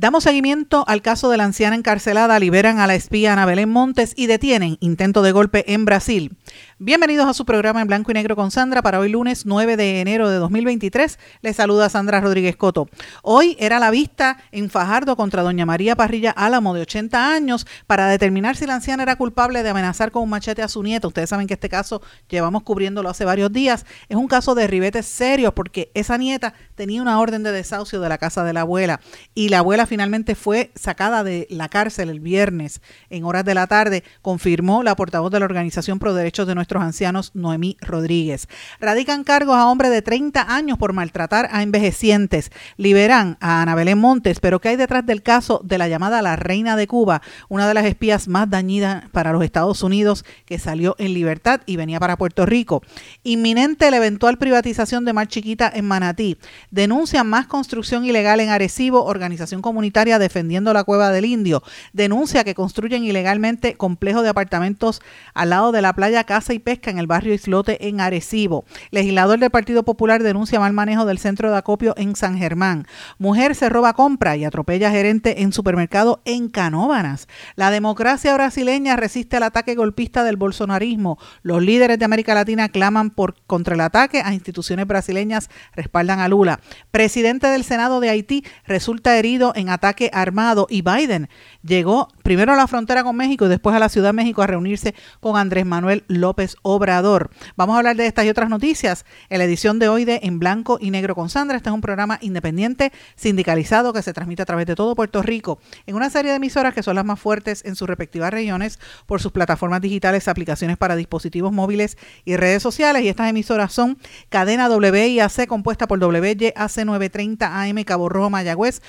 Damos seguimiento al caso de la anciana encarcelada, liberan a la espía Ana Belén Montes y detienen intento de golpe en Brasil. Bienvenidos a su programa en blanco y negro con Sandra para hoy lunes 9 de enero de 2023. Les saluda Sandra Rodríguez Coto. Hoy era la vista en Fajardo contra doña María Parrilla Álamo de 80 años para determinar si la anciana era culpable de amenazar con un machete a su nieta. Ustedes saben que este caso llevamos cubriéndolo hace varios días. Es un caso de ribetes serios porque esa nieta tenía una orden de desahucio de la casa de la abuela y la abuela finalmente fue sacada de la cárcel el viernes en horas de la tarde, confirmó la portavoz de la Organización Pro Derechos de nuestros ancianos, Noemí Rodríguez. Radican cargos a hombre de 30 años por maltratar a envejecientes. Liberan a Ana Belén Montes, pero ¿qué hay detrás del caso de la llamada La Reina de Cuba, una de las espías más dañidas para los Estados Unidos que salió en libertad y venía para Puerto Rico? Inminente la eventual privatización de Mar Chiquita en Manatí. Denuncian más construcción ilegal en Arecibo, organización comunitaria defendiendo la cueva del Indio. Denuncia que construyen ilegalmente complejo de apartamentos al lado de la playa Casa y Pesca en el barrio Islote en Arecibo. Legislador del Partido Popular denuncia mal manejo del centro de acopio en San Germán. Mujer se roba compra y atropella gerente en supermercado en Canóbanas. La democracia brasileña resiste al ataque golpista del bolsonarismo. Los líderes de América Latina claman por contra el ataque a instituciones brasileñas, respaldan a Lula. Presidente del Senado de Haití resulta herido en ataque armado y Biden llegó primero a la frontera con México y después a la Ciudad de México a reunirse con Andrés Manuel López Obrador. Vamos a hablar de estas y otras noticias en la edición de hoy de En Blanco y Negro con Sandra. Este es un programa independiente, sindicalizado, que se transmite a través de todo Puerto Rico en una serie de emisoras que son las más fuertes en sus respectivas regiones por sus plataformas digitales, aplicaciones para dispositivos móviles y redes sociales. Y estas emisoras son Cadena WIAC, compuesta por WYAC 930 AM Cabo Rojo Mayagüez,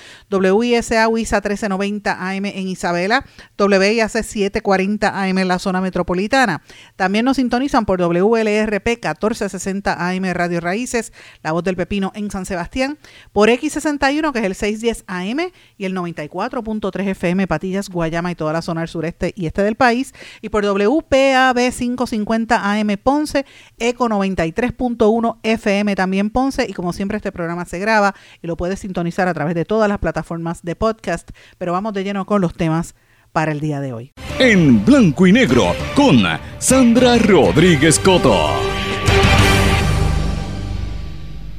WISA WISA 1390 AM en Isabela, WIAC 740 AM en la zona metropolitana. También nos sintonizan por WLRP 1460 AM Radio Raíces, La Voz del Pepino en San Sebastián, por X61 que es el 610 AM y el 94.3 FM Patillas, Guayama y toda la zona del sureste y este del país, y por WPAB 550 AM Ponce, Eco 93.1 FM también Ponce, y como siempre este programa se graba y lo puedes sintonizar a través de todas las plataformas de podcast, pero vamos de lleno con los temas para el día de hoy. En blanco y negro con Sandra Rodríguez Coto.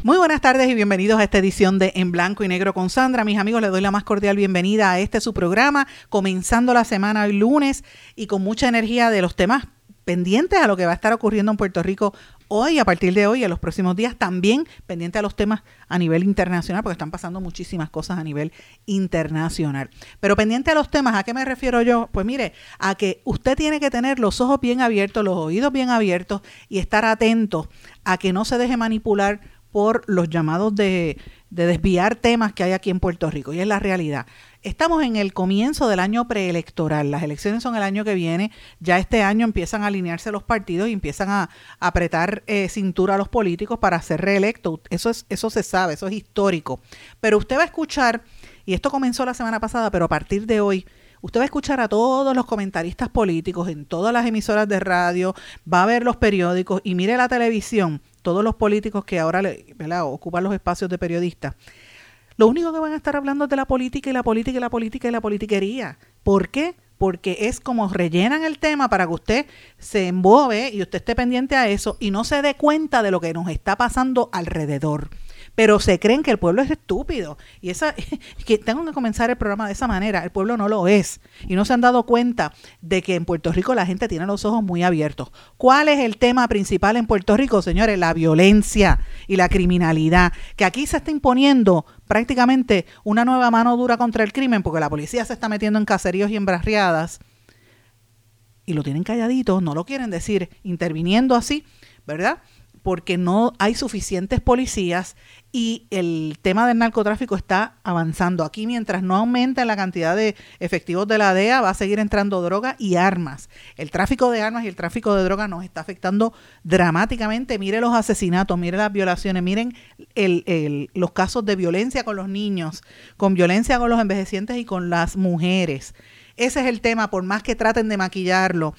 Muy buenas tardes y bienvenidos a esta edición de En Blanco y Negro con Sandra. Mis amigos, les doy la más cordial bienvenida a este su programa, comenzando la semana hoy lunes y con mucha energía de los temas pendientes a lo que va a estar ocurriendo en Puerto Rico hoy, a partir de hoy, en los próximos días, también pendiente a los temas a nivel internacional, porque están pasando muchísimas cosas a nivel internacional. Pero pendiente a los temas, ¿a qué me refiero yo? Pues mire, a que usted tiene que tener los ojos bien abiertos, los oídos bien abiertos y estar atento a que no se deje manipular por los llamados de, de desviar temas que hay aquí en Puerto Rico. Y es la realidad. Estamos en el comienzo del año preelectoral. Las elecciones son el año que viene. Ya este año empiezan a alinearse los partidos y empiezan a, apretar eh, cintura a los políticos para ser reelectos. Eso, es, eso se sabe, eso es histórico. Pero usted va a escuchar, y esto comenzó la semana pasada, pero a partir de hoy, usted va a escuchar a todos los comentaristas políticos en todas las emisoras de radio, va a ver los periódicos y mire la televisión, todos los políticos que ahora ocupan los espacios de periodistas lo único que van a estar hablando es de la política y la política y la política y la politiquería. ¿Por qué? Porque es como rellenan el tema para que usted se embobe y usted esté pendiente a eso y no se dé cuenta de lo que nos está pasando alrededor pero se creen que el pueblo es estúpido. Y esa, que tengo que comenzar el programa de esa manera, el pueblo no lo es. Y no se han dado cuenta de que en Puerto Rico la gente tiene los ojos muy abiertos. ¿Cuál es el tema principal en Puerto Rico, señores? La violencia y la criminalidad, que aquí se está imponiendo prácticamente una nueva mano dura contra el crimen, porque la policía se está metiendo en caseríos y en barriadas y lo tienen calladito, no lo quieren decir interviniendo así, ¿verdad? porque no hay suficientes policías y el tema del narcotráfico está avanzando. Aquí mientras no aumente la cantidad de efectivos de la DEA va a seguir entrando droga y armas. El tráfico de armas y el tráfico de droga nos está afectando dramáticamente. Mire los asesinatos, mire las violaciones, miren los casos de violencia con los niños, con violencia con los envejecientes y con las mujeres. Ese es el tema, por más que traten de maquillarlo,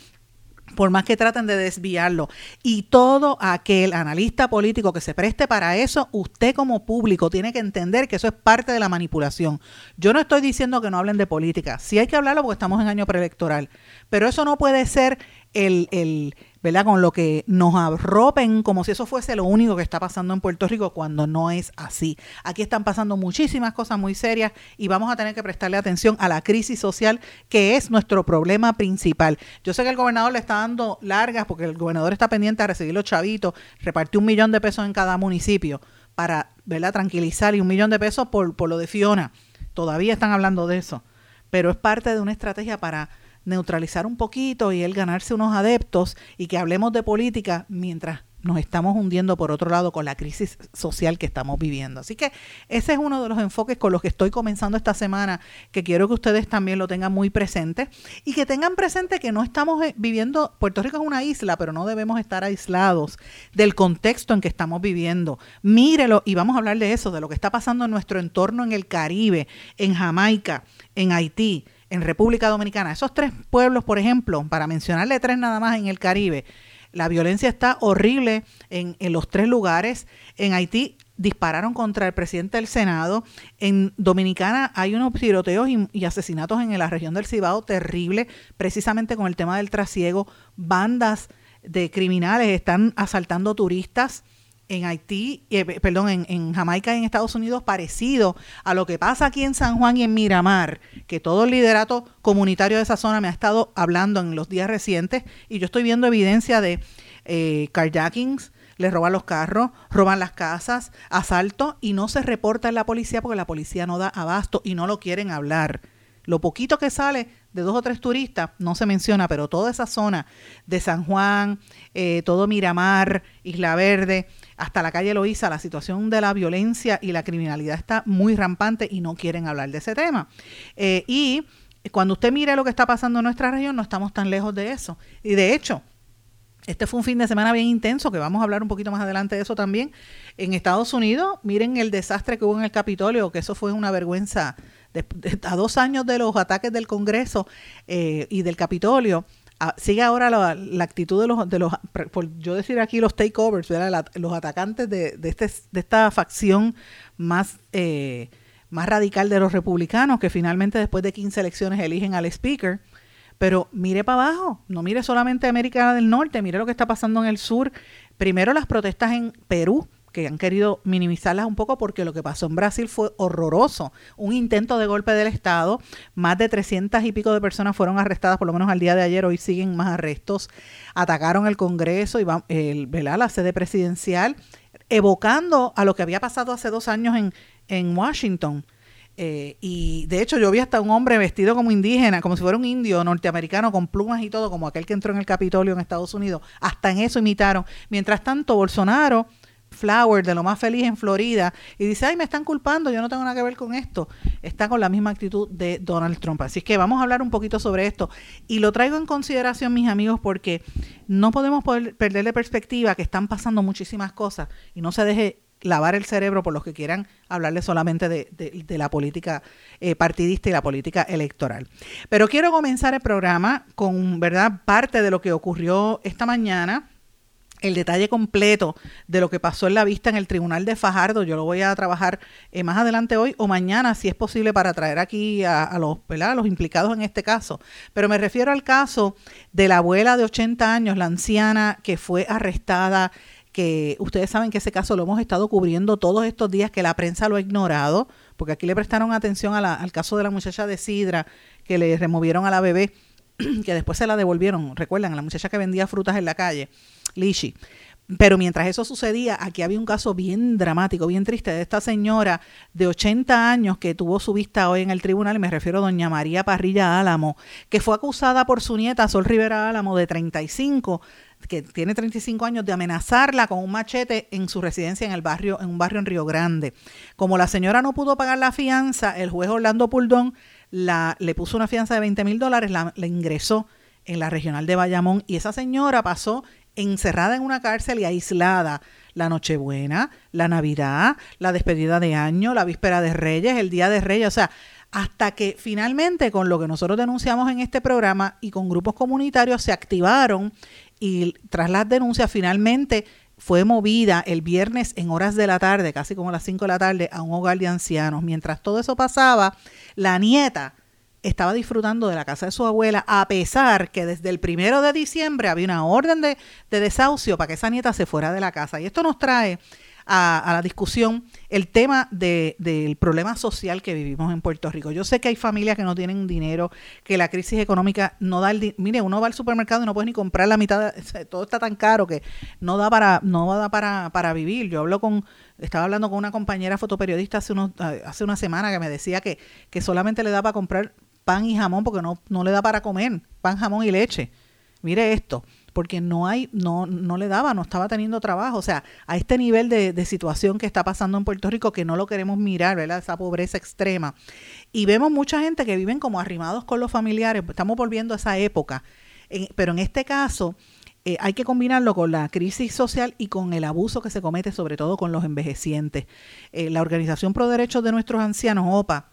por más que traten de desviarlo. Y todo aquel analista político que se preste para eso, usted como público tiene que entender que eso es parte de la manipulación. Yo no estoy diciendo que no hablen de política, sí hay que hablarlo porque estamos en año preelectoral, pero eso no puede ser el, el ¿verdad? Con lo que nos arropen como si eso fuese lo único que está pasando en Puerto Rico cuando no es así. Aquí están pasando muchísimas cosas muy serias y vamos a tener que prestarle atención a la crisis social que es nuestro problema principal. Yo sé que el gobernador le está dando largas porque el gobernador está pendiente a recibir los chavitos, repartió un millón de pesos en cada municipio para ¿verdad? tranquilizar y un millón de pesos por, por lo de Fiona. Todavía están hablando de eso, pero es parte de una estrategia para neutralizar un poquito y él ganarse unos adeptos y que hablemos de política mientras nos estamos hundiendo por otro lado con la crisis social que estamos viviendo. Así que ese es uno de los enfoques con los que estoy comenzando esta semana, que quiero que ustedes también lo tengan muy presente y que tengan presente que no estamos eh, viviendo, Puerto Rico es una isla, pero no debemos estar aislados del contexto en que estamos viviendo. Mírelo y vamos a hablar de eso, de lo que está pasando en nuestro entorno en el Caribe, en Jamaica, en Haití en República Dominicana. Esos tres pueblos, por ejemplo, para mencionarle tres nada más en el Caribe, la violencia está horrible en, los tres lugares. En Haití dispararon contra el presidente del Senado. En Dominicana hay unos tiroteos y, asesinatos en la región del Cibao terrible, precisamente con el tema del trasiego. Bandas de criminales están asaltando turistas en Haití, eh, perdón, en, en, Jamaica y en Estados Unidos parecido a lo que pasa aquí en San Juan y en Miramar, que todo el liderato comunitario de esa zona me ha estado hablando en los días recientes y yo estoy viendo evidencia de eh, carjackings, les roban los carros, roban las casas, asalto y no se reporta en la policía porque la policía no da abasto y no lo quieren hablar. Lo poquito que sale de dos o tres turistas no se menciona, pero toda esa zona de San Juan, eh, todo Miramar, Isla Verde, hasta la calle Loíza, la situación de la violencia y la criminalidad está muy rampante y no quieren hablar de ese tema. Eh, y cuando usted mire lo que está pasando en nuestra región, no estamos tan lejos de eso. Y de hecho, este fue un fin de semana bien intenso, que vamos a hablar un poquito más adelante de eso también. En Estados Unidos, miren el desastre que hubo en el Capitolio, que eso fue una vergüenza. a dos años de los ataques del Congreso eh, y del Capitolio, sigue ahora la, actitud de los, de los, por yo decir aquí los takeovers, los atacantes de, de, este, de esta facción más, eh, más radical de los republicanos, que finalmente después de 15 elecciones eligen al speaker. Pero mire para abajo, no mire solamente América del Norte, mire lo que está pasando en el sur. Primero las protestas en Perú, que han querido minimizarlas un poco porque lo que pasó en Brasil fue horroroso. Un intento de golpe del Estado, más de 300 y pico de personas fueron arrestadas, por lo menos al día de ayer, hoy siguen más arrestos. Atacaron el Congreso, y el, la sede presidencial, evocando a lo que había pasado hace dos años en, en Washington. Eh, y de hecho yo vi hasta un hombre vestido como indígena, como si fuera un indio norteamericano con plumas y todo, como aquel que entró en el Capitolio en Estados Unidos. Hasta en eso imitaron. Mientras tanto, Bolsonaro Flower, de lo más feliz en Florida, y dice, ay, me están culpando, yo no tengo nada que ver con esto. Está con la misma actitud de Donald Trump. Así que vamos a hablar un poquito sobre esto. Y lo traigo en consideración, mis amigos, porque no podemos perder de perspectiva que están pasando muchísimas cosas y no se deje lavar el cerebro por los que quieran hablarle solamente de, la política eh, partidista y la política electoral. Pero quiero comenzar el programa con, ¿verdad?, parte de lo que ocurrió esta mañana el detalle completo de lo que pasó en la vista en el tribunal de Fajardo. Yo lo voy a trabajar eh, más adelante hoy o mañana, si es posible, para traer aquí a, los, los implicados en este caso. Pero me refiero al caso de la abuela de 80 años, la anciana que fue arrestada que ustedes saben que ese caso lo hemos estado cubriendo todos estos días, que la prensa lo ha ignorado, porque aquí le prestaron atención al caso de la muchacha de Sidra, que le removieron a la bebé, que después se la devolvieron, recuerdan, a la muchacha que vendía frutas en la calle. Lishi. Pero mientras eso sucedía, aquí había un caso bien dramático, bien triste de esta señora de 80 años que tuvo su vista hoy en el tribunal, y me refiero a doña María Parrilla Álamo, que fue acusada por su nieta Sol Rivera Álamo de 35 que tiene 35 años, de amenazarla con un machete en su residencia en el barrio, en un barrio en Río Grande. Como la señora no pudo pagar la fianza, el juez Orlando Puldón la, le puso una fianza de 20 mil dólares, la, la ingresó en la regional de Bayamón y esa señora pasó encerrada en una cárcel y aislada la Nochebuena, la Navidad, la despedida de año, la víspera de Reyes, el Día de Reyes, o sea, hasta que finalmente con lo que nosotros denunciamos en este programa y con grupos comunitarios se activaron y tras las denuncias finalmente fue movida el viernes en horas de la tarde, casi como las 5 de la tarde, a un hogar de ancianos. Mientras todo eso pasaba, la nieta estaba disfrutando de la casa de su abuela, a pesar que desde el primero de diciembre había una orden de, de desahucio para que esa nieta se fuera de la casa. Y esto nos trae a, la discusión el tema de, del problema social que vivimos en Puerto Rico. Yo sé que hay familias que no tienen dinero, que la crisis económica no da el mire, uno va al supermercado y no puede ni comprar la mitad, todo está tan caro que no da para no da para, para vivir. Yo hablo con estaba hablando con una compañera fotoperiodista hace hace una semana que me decía que, que solamente le da para comprar pan y jamón porque no, no le da para comer pan, jamón y leche. Mire esto porque no hay, no, no le daba, no estaba teniendo trabajo. O sea, a este nivel de, de, situación que está pasando en Puerto Rico, que no lo queremos mirar, ¿verdad? Esa pobreza extrema. Y vemos mucha gente que viven como arrimados con los familiares. Estamos volviendo a esa época. pero en este caso, eh, hay que combinarlo con la crisis social y con el abuso que se comete, sobre todo con los envejecientes. Eh, la Organización Pro Derechos de Nuestros Ancianos, OPA,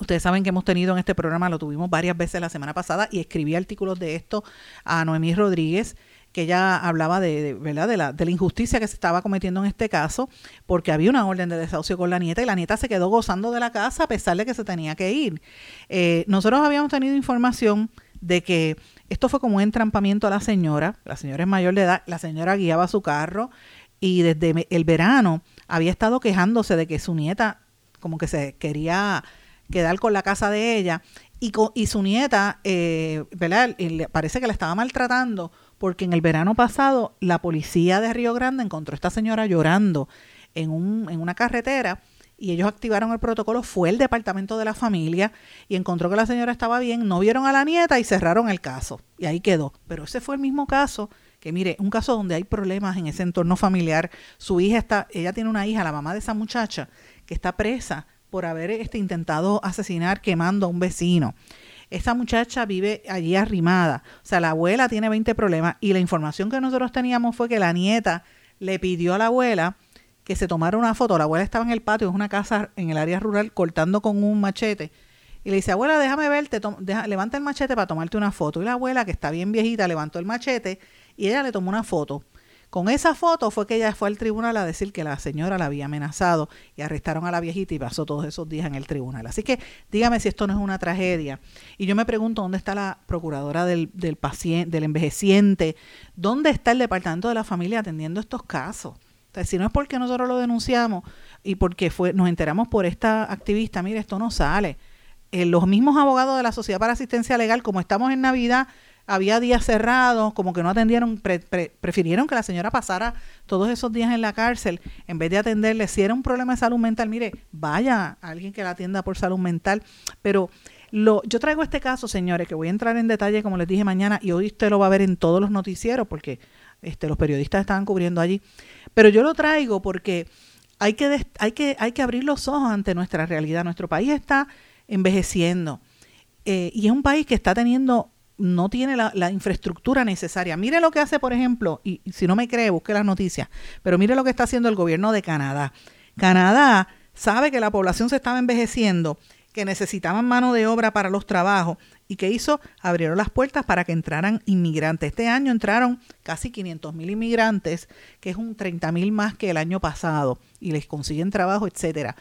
Ustedes saben que hemos tenido en este programa, lo tuvimos varias veces la semana pasada y escribí artículos de esto a Noemí Rodríguez que ella hablaba de, ¿verdad? De, la, de la injusticia que se estaba cometiendo en este caso, porque había una orden de desahucio con la nieta y la nieta se quedó gozando de la casa a pesar de que se tenía que ir. Eh, nosotros habíamos tenido información de que esto fue como un entrampamiento a la señora, la señora es mayor de edad, la señora guiaba su carro y desde el verano había estado quejándose de que su nieta como que se quería quedar con la casa de ella y, y su nieta, eh, ¿verdad? le parece que la estaba maltratando porque en el verano pasado la policía de Río Grande encontró a esta señora llorando en, un, en una carretera y ellos activaron el protocolo, fue el departamento de la familia y encontró que la señora estaba bien, no vieron a la nieta y cerraron el caso. Y ahí quedó. Pero ese fue el mismo caso que mire, un caso donde hay problemas en ese entorno familiar. Su hija está, ella tiene una hija, la mamá de esa muchacha, que está presa por haber este, intentado asesinar quemando a un vecino. Esta muchacha vive allí arrimada. O sea, la abuela tiene 20 problemas y la información que nosotros teníamos fue que la nieta le pidió a la abuela que se tomara una foto. La abuela estaba en el patio, es una casa en el área rural, cortando con un machete. Y le dice, abuela, déjame verte, levanta el machete para tomarte una foto. Y la abuela, que está bien viejita, levantó el machete y ella le tomó una foto. Con esa foto fue que ella fue al tribunal a decir que la señora la había amenazado y arrestaron a la viejita y pasó todos esos días en el tribunal. Así que dígame si esto no es una tragedia. Y yo me pregunto dónde está la procuradora del, del paciente, del envejeciente, dónde está el departamento de la familia atendiendo estos casos. si no es porque nosotros lo denunciamos y porque fue, nos enteramos por esta activista, mire, esto no sale. Eh, los mismos abogados de la Sociedad para Asistencia Legal, como estamos en Navidad, había días cerrados, como que no atendieron, prefirieron que la señora pasara todos esos días en la cárcel en vez de atenderle. Si era un problema de salud mental, mire, vaya a alguien que la atienda por salud mental. Pero lo, yo traigo este caso, señores, que voy a entrar en detalle, como les dije mañana, y hoy usted lo va a ver en todos los noticieros, porque este, los periodistas estaban cubriendo allí. Pero yo lo traigo porque hay que, hay que, hay que abrir los ojos ante nuestra realidad. Nuestro país está envejeciendo. Eh, y es un país que está teniendo no tiene la, infraestructura necesaria. Mire lo que hace, por ejemplo, y, si no me cree, busque las noticias, pero mire lo que está haciendo el gobierno de Canadá. Canadá sabe que la población se estaba envejeciendo, que necesitaban mano de obra para los trabajos y que hizo, abrieron las puertas para que entraran inmigrantes. Este año entraron casi 500 mil inmigrantes, que es un 30 mil más que el año pasado, y les consiguen trabajo, etcétera.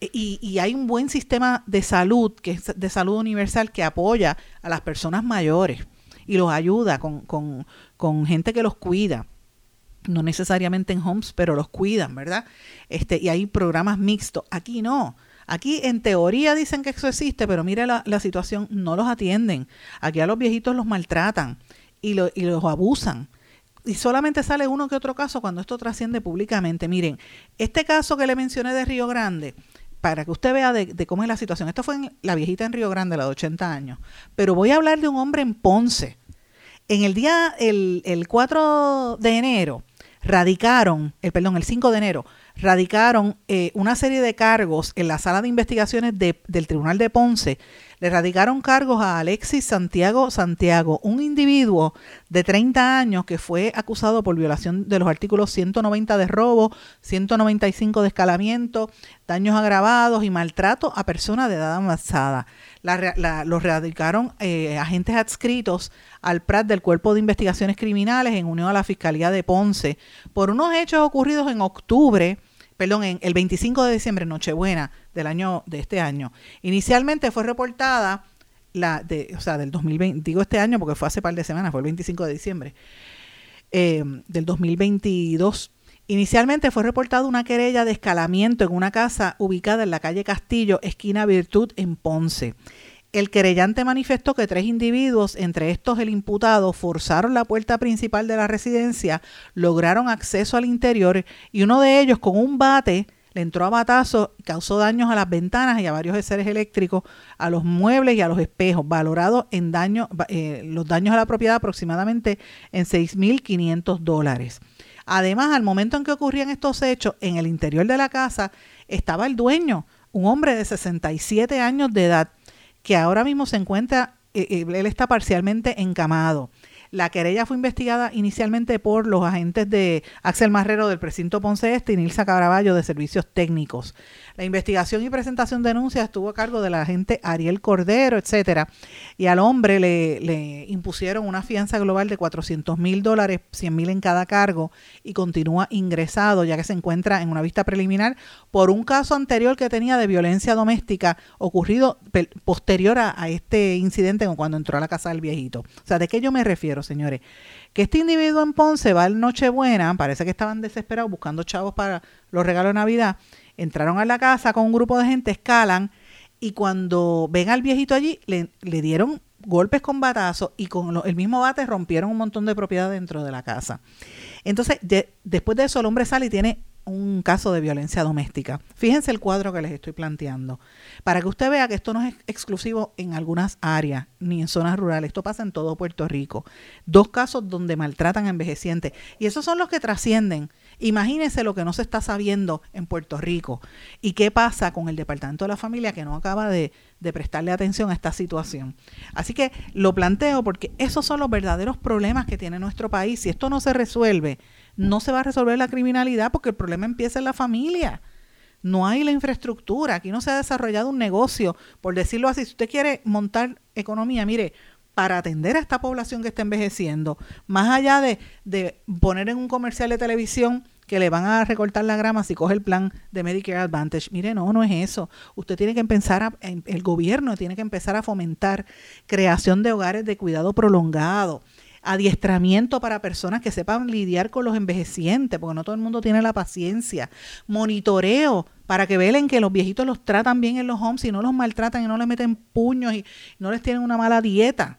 Y, hay un buen sistema de salud, que es de salud universal, que apoya a las personas mayores y los ayuda con, con, gente que los cuida no necesariamente en homes, pero los cuidan, ¿verdad? Este, y hay programas mixtos. Aquí no. Aquí en teoría dicen que eso existe, pero mire la, la situación, no los atienden. Aquí a los viejitos los maltratan y, lo, y los abusan. Y solamente sale uno que otro caso cuando esto trasciende públicamente. Miren, este caso que le mencioné de Río Grande, para que usted vea de, cómo es la situación. Esto fue en la viejita en Río Grande, la de 80 años. Pero voy a hablar de un hombre en Ponce. En el día, el, el 4 de enero, radicaron, el, perdón, el 5 de enero, radicaron eh, una serie de cargos en la sala de investigaciones del Tribunal de Ponce. Le radicaron cargos a Alexis Santiago Santiago, un individuo de 30 años que fue acusado por violación de los artículos 190 de robo, 195 de escalamiento, daños agravados y maltrato a personas de edad avanzada. Los radicaron eh, agentes adscritos al PRAT del Cuerpo de Investigaciones Criminales en unión a la Fiscalía de Ponce por unos hechos ocurridos en octubre perdón, en el 25 de diciembre, Nochebuena del año de este año. Inicialmente fue reportada la de, o sea, del 2020, digo este año porque fue hace par de semanas, fue el 25 de diciembre eh, del 2022. Inicialmente fue reportada una querella de escalamiento en una casa ubicada en la calle Castillo, esquina Virtud, en Ponce. El querellante manifestó que tres individuos, entre estos el imputado, forzaron la puerta principal de la residencia, lograron acceso al interior y uno de ellos con un bate le entró a batazo, causó daños a las ventanas y a varios seres eléctricos, a los muebles y a los espejos, valorados en daño, eh, los daños a la propiedad aproximadamente en 6.500 dólares. Además, al momento en que ocurrían estos hechos, en el interior de la casa estaba el dueño, un hombre de 67 años de edad, que ahora mismo se encuentra, eh, eh, él está parcialmente encamado. La querella fue investigada inicialmente por los agentes de Axel Marrero del precinto Ponce Este y Nilsa Caraballo de Servicios Técnicos. La investigación y presentación de denuncias estuvo a cargo del agente Ariel Cordero, etcétera, y al hombre le, impusieron una fianza global de 400 mil dólares, 100 mil en cada cargo, y continúa ingresado ya que se encuentra en una vista preliminar por un caso anterior que tenía de violencia doméstica ocurrido posterior a, a este incidente cuando entró a la casa del viejito. O sea, ¿de qué yo me refiero, señores? que este individuo en Ponce va al Nochebuena, parece que estaban desesperados buscando chavos para los regalos de Navidad, entraron a la casa con un grupo de gente, escalan y cuando ven al viejito allí, le, dieron golpes con batazos y con el mismo bate rompieron un montón de propiedad dentro de la casa. Entonces, después de eso, el hombre sale y tiene un caso de violencia doméstica. Fíjense el cuadro que les estoy planteando, para que usted vea que esto no es exclusivo en algunas áreas ni en zonas rurales, esto pasa en todo Puerto Rico. Dos casos donde maltratan a envejecientes y esos son los que trascienden. Imagínense lo que no se está sabiendo en Puerto Rico y qué pasa con el Departamento de la Familia que no acaba de, de prestarle atención a esta situación. Así que lo planteo porque esos son los verdaderos problemas que tiene nuestro país. Si esto no se resuelve, no se va a resolver la criminalidad porque el problema empieza en la familia. No hay la infraestructura, aquí no se ha desarrollado un negocio, por decirlo así, si usted quiere montar economía, mire, para atender a esta población que está envejeciendo, más allá de, de poner en un comercial de televisión que le van a recortar la grama si coge el plan de Medicare Advantage. Mire, no, no es eso. Usted tiene que empezar, a, el gobierno tiene que empezar a fomentar creación de hogares de cuidado prolongado, adiestramiento para personas que sepan lidiar con los envejecientes, porque no todo el mundo tiene la paciencia, monitoreo para que velen que los viejitos los tratan bien en los homes y no los maltratan y no les meten puños y no les tienen una mala dieta.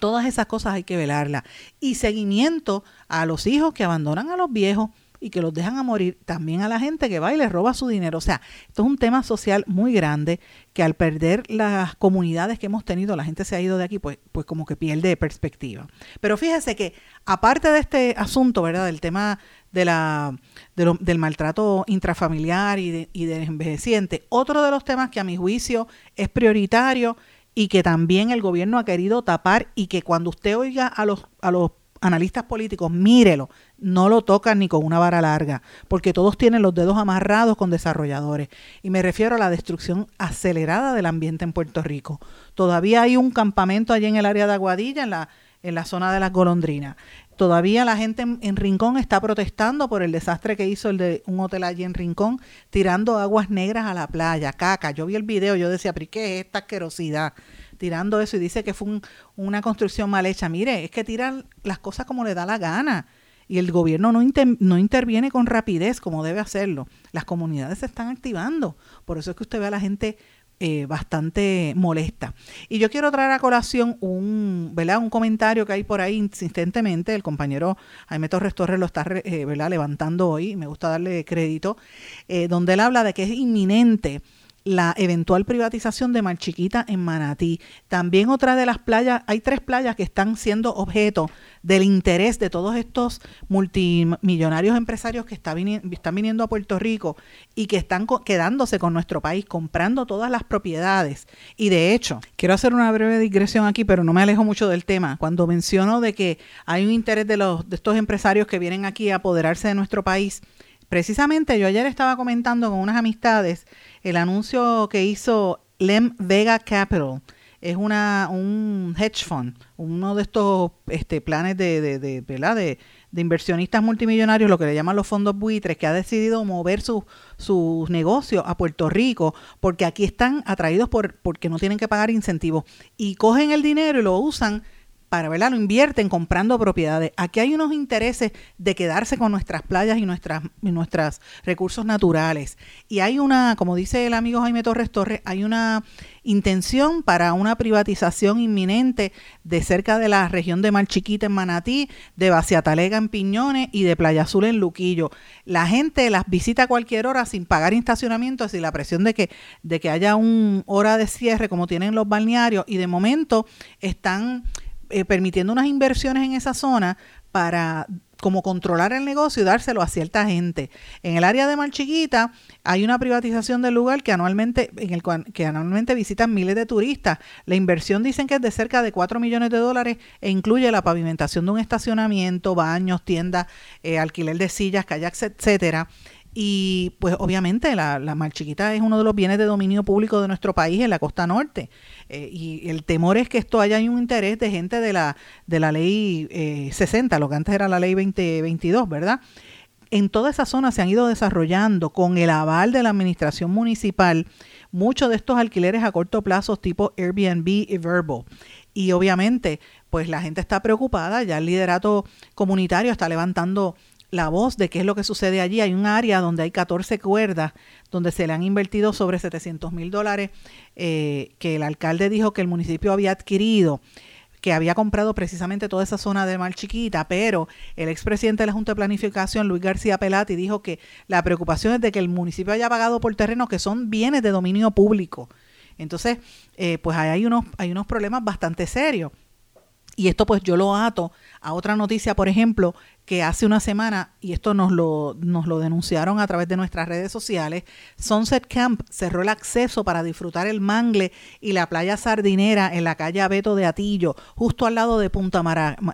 Todas esas cosas hay que velarlas. Y seguimiento a los hijos que abandonan a los viejos y que los dejan a morir, también a la gente que va y les roba su dinero. O sea, esto es un tema social muy grande que al perder las comunidades que hemos tenido, la gente se ha ido de aquí, pues, pues como que pierde perspectiva. Pero fíjese que aparte de este asunto, ¿verdad? Del tema de la, del maltrato intrafamiliar y, de, y del envejeciente, otro de los temas que a mi juicio es prioritario y que también el gobierno ha querido tapar y que cuando usted oiga a los, a los analistas políticos, mírelo, no lo tocan ni con una vara larga, porque todos tienen los dedos amarrados con desarrolladores. Y me refiero a la destrucción acelerada del ambiente en Puerto Rico. Todavía hay un campamento allí en el área de Aguadilla, en la, en la zona de las golondrinas. Todavía la gente en, Rincón está protestando por el desastre que hizo el de un hotel allí en Rincón, tirando aguas negras a la playa, caca. Yo vi el video, yo decía, ¿pero qué es esta asquerosidad? Tirando eso y dice que fue una construcción mal hecha. Mire, es que tiran las cosas como le da la gana y el gobierno no, no interviene con rapidez como debe hacerlo. Las comunidades se están activando. Por eso es que usted ve a la gente eh, bastante molesta. Y yo quiero traer a colación un, ¿verdad? un comentario que hay por ahí insistentemente, el compañero Jaime Torres Torres lo está eh, ¿verdad? levantando hoy, me gusta darle crédito, eh, donde él habla de que es inminente la eventual privatización de Marchiquita en Manatí. También otra de las playas, hay tres playas que están siendo objeto del interés de todos estos multimillonarios empresarios que están viniendo a Puerto Rico y que están quedándose con nuestro país, comprando todas las propiedades. Y de hecho, quiero hacer una breve digresión aquí, pero no me alejo mucho del tema. Cuando menciono de que hay un interés de, los, de estos empresarios que vienen aquí a apoderarse de nuestro país, precisamente yo ayer estaba comentando con unas amistades el anuncio que hizo Lem Vega Capital. Es una, un hedge fund, uno de estos este, planes de, de, de, de, de inversionistas multimillonarios, lo que le llaman los fondos buitres, que ha decidido mover sus su negocios a Puerto Rico, porque aquí están atraídos por, porque no tienen que pagar incentivos, y cogen el dinero y lo usan para verla, lo invierten comprando propiedades. Aquí hay unos intereses de quedarse con nuestras playas y nuestras, y nuestros recursos naturales. Y hay una, como dice el amigo Jaime Torres Torres, hay una intención para una privatización inminente de cerca de la región de Malchiquita en Manatí, de Baciatalega en Piñones y de Playa Azul en Luquillo. La gente las visita a cualquier hora sin pagar estacionamiento, sin la presión de que, de que haya un hora de cierre como tienen los balnearios y de momento están eh, permitiendo unas inversiones en esa zona para como controlar el negocio y dárselo a cierta gente. En el área de Malchiquita hay una privatización del lugar que anualmente, en el que anualmente visitan miles de turistas. La inversión dicen que es de cerca de 4 millones de dólares e incluye la pavimentación de un estacionamiento, baños, tiendas, eh, alquiler de sillas, kayaks, etcétera. Y pues obviamente la, la Malchiquita es uno de los bienes de dominio público de nuestro país en la costa norte. Eh, y el temor es que esto haya un interés de gente de la, de la ley 60, eh, lo que antes era la ley 2022, ¿verdad? En toda esa zona se han ido desarrollando con el aval de la administración municipal muchos de estos alquileres a corto plazo tipo Airbnb y Verbo. Y obviamente, pues la gente está preocupada, ya el liderato comunitario está levantando la voz de qué es lo que sucede allí. Hay un área donde hay 14 cuerdas, donde se le han invertido sobre 700 mil dólares, eh, que el alcalde dijo que el municipio había adquirido que había comprado precisamente toda esa zona de Mar Chiquita, pero el expresidente de la Junta de Planificación, Luis García Pelati, dijo que la preocupación es de que el municipio haya pagado por terrenos que son bienes de dominio público. Entonces, eh, pues hay unos, hay unos problemas bastante serios. Y esto pues yo lo ato a otra noticia, por ejemplo, que hace una semana, y esto nos lo, nos lo denunciaron a través de nuestras redes sociales, Sunset Camp cerró el acceso para disfrutar el mangle y la playa sardinera en la calle Abeto de Atillo, justo al lado de Punta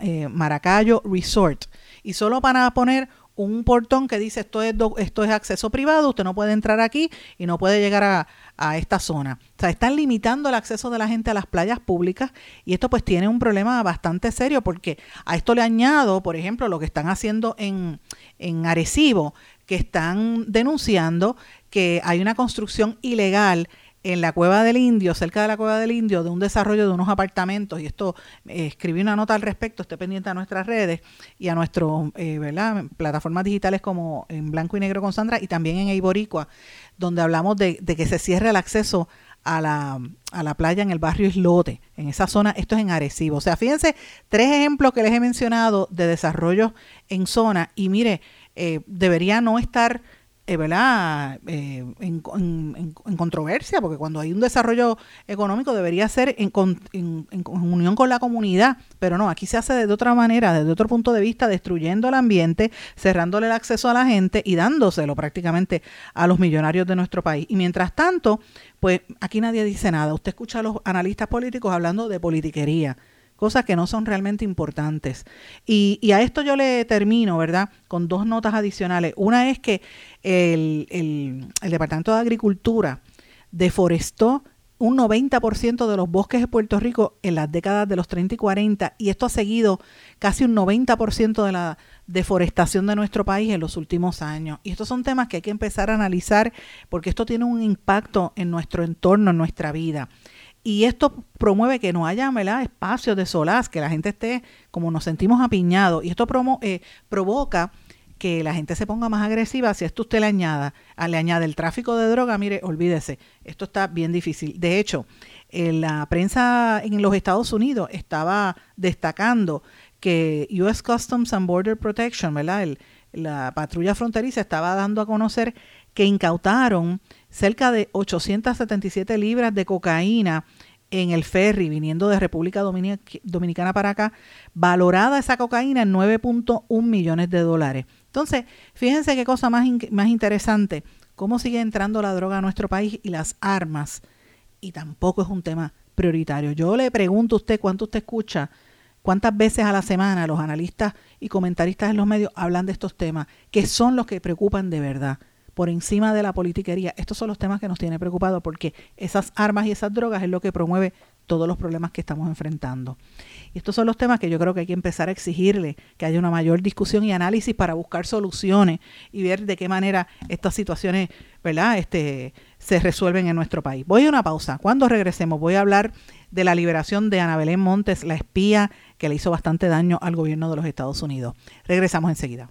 eh, Maracayo Resort. Y solo para poner un portón que dice esto es, esto es acceso privado, usted no puede entrar aquí y no puede llegar a, a esta zona. O sea, están limitando el acceso de la gente a las playas públicas y esto pues tiene un problema bastante serio porque a esto le añado, por ejemplo, lo que están haciendo en, en Arecibo, que están denunciando que hay una construcción ilegal en la Cueva del Indio, cerca de la Cueva del Indio, de un desarrollo de unos apartamentos, y esto eh, escribí una nota al respecto, esté pendiente a nuestras redes y a nuestras eh, plataformas digitales como en Blanco y Negro con Sandra y también en Eiboricua, donde hablamos de, que se cierre el acceso a la, a la, playa en el barrio Islote, en esa zona, esto es en Arecibo. O sea, fíjense, tres ejemplos que les he mencionado de desarrollo en zona y mire, eh, debería no estar eh, ¿verdad? Eh, en, controversia, porque cuando hay un desarrollo económico debería ser en, unión con la comunidad, pero no, aquí se hace de otra manera, desde otro punto de vista, destruyendo el ambiente, cerrándole el acceso a la gente y dándoselo prácticamente a los millonarios de nuestro país. Y mientras tanto, pues aquí nadie dice nada. Usted escucha a los analistas políticos hablando de politiquería cosas que no son realmente importantes. Y, y, a esto yo le termino, ¿verdad? Con dos notas adicionales. Una es que el, el, el Departamento de Agricultura deforestó un 90% de los bosques de Puerto Rico en las décadas de los 30 y 40 y esto ha seguido casi un 90% de la deforestación de nuestro país en los últimos años. Y estos son temas que hay que empezar a analizar porque esto tiene un impacto en nuestro entorno, en nuestra vida. Y esto promueve que no haya espacios de solaz, que la gente esté como nos sentimos apiñados. Y esto promo, eh, provoca que la gente se ponga más agresiva si esto usted le añada, ah, le añade el tráfico de droga, mire, olvídese, esto está bien difícil. De hecho, en la prensa en los Estados Unidos estaba destacando que US Customs and Border Protection, ¿verdad? La patrulla fronteriza estaba dando a conocer que incautaron cerca de 877 libras de cocaína en el ferry viniendo de República Dominicana para acá, valorada esa cocaína en 9.1 millones de dólares. Entonces, fíjense qué cosa más, más interesante, cómo sigue entrando la droga a nuestro país y las armas, y tampoco es un tema prioritario. Yo le pregunto a usted cuánto usted escucha, cuántas veces a la semana los analistas y comentaristas en los medios hablan de estos temas, que son los que preocupan de verdad por encima de la politiquería. Estos son los temas que nos tienen preocupados porque esas armas y esas drogas es lo que promueve todos los problemas que estamos enfrentando. Y estos son los temas que yo creo que hay que empezar a exigirle, que haya una mayor discusión y análisis para buscar soluciones y ver de qué manera estas situaciones, ¿verdad? Este, se resuelven en nuestro país. Voy a una pausa. Cuando regresemos voy a hablar de la liberación de Ana Belén Montes, la espía que le hizo bastante daño al gobierno de los Estados Unidos. Regresamos enseguida.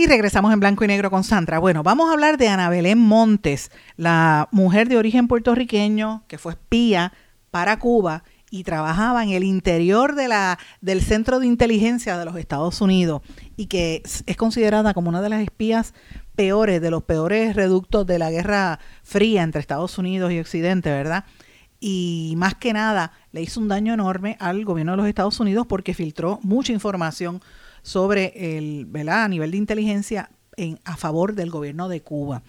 Y regresamos en blanco y negro con Sandra. Bueno, vamos a hablar de Ana Belén Montes, la mujer de origen puertorriqueño que fue espía para Cuba y trabajaba en el interior de la, del Centro de Inteligencia de los Estados Unidos y que es considerada como una de las espías peores, de los peores reductos de la Guerra Fría entre Estados Unidos y Occidente, ¿verdad? Y más que nada le hizo un daño enorme al gobierno de los Estados Unidos porque filtró mucha información sobre el, ¿verdad? A nivel de inteligencia en, a favor del gobierno de Cuba.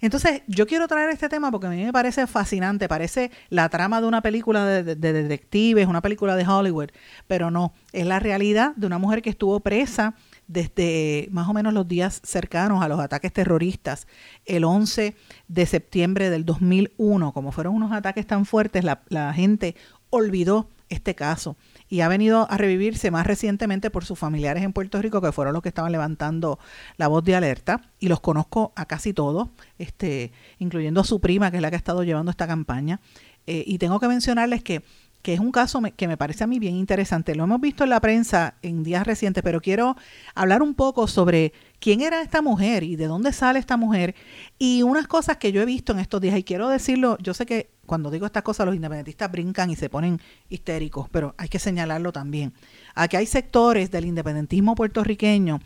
Entonces, yo quiero traer este tema porque a mí me parece fascinante, parece la trama de una película de, de, detectives, una película de Hollywood, pero no, es la realidad de una mujer que estuvo presa desde más o menos los días cercanos a los ataques terroristas, el 11 de septiembre del 2001, como fueron unos ataques tan fuertes, la gente olvidó este caso y ha venido a revivirse más recientemente por sus familiares en Puerto Rico, que fueron los que estaban levantando la voz de alerta, y los conozco a casi todos, este, incluyendo a su prima, que es la que ha estado llevando esta campaña. Eh, y tengo que mencionarles que, que es un caso que me parece a mí bien interesante. Lo hemos visto en la prensa en días recientes, pero quiero hablar un poco sobre quién era esta mujer y de dónde sale esta mujer y unas cosas que yo he visto en estos días. Y quiero decirlo, yo sé que cuando digo estas cosas los independentistas brincan y se ponen histéricos, pero hay que señalarlo también. Aquí hay sectores del independentismo puertorriqueño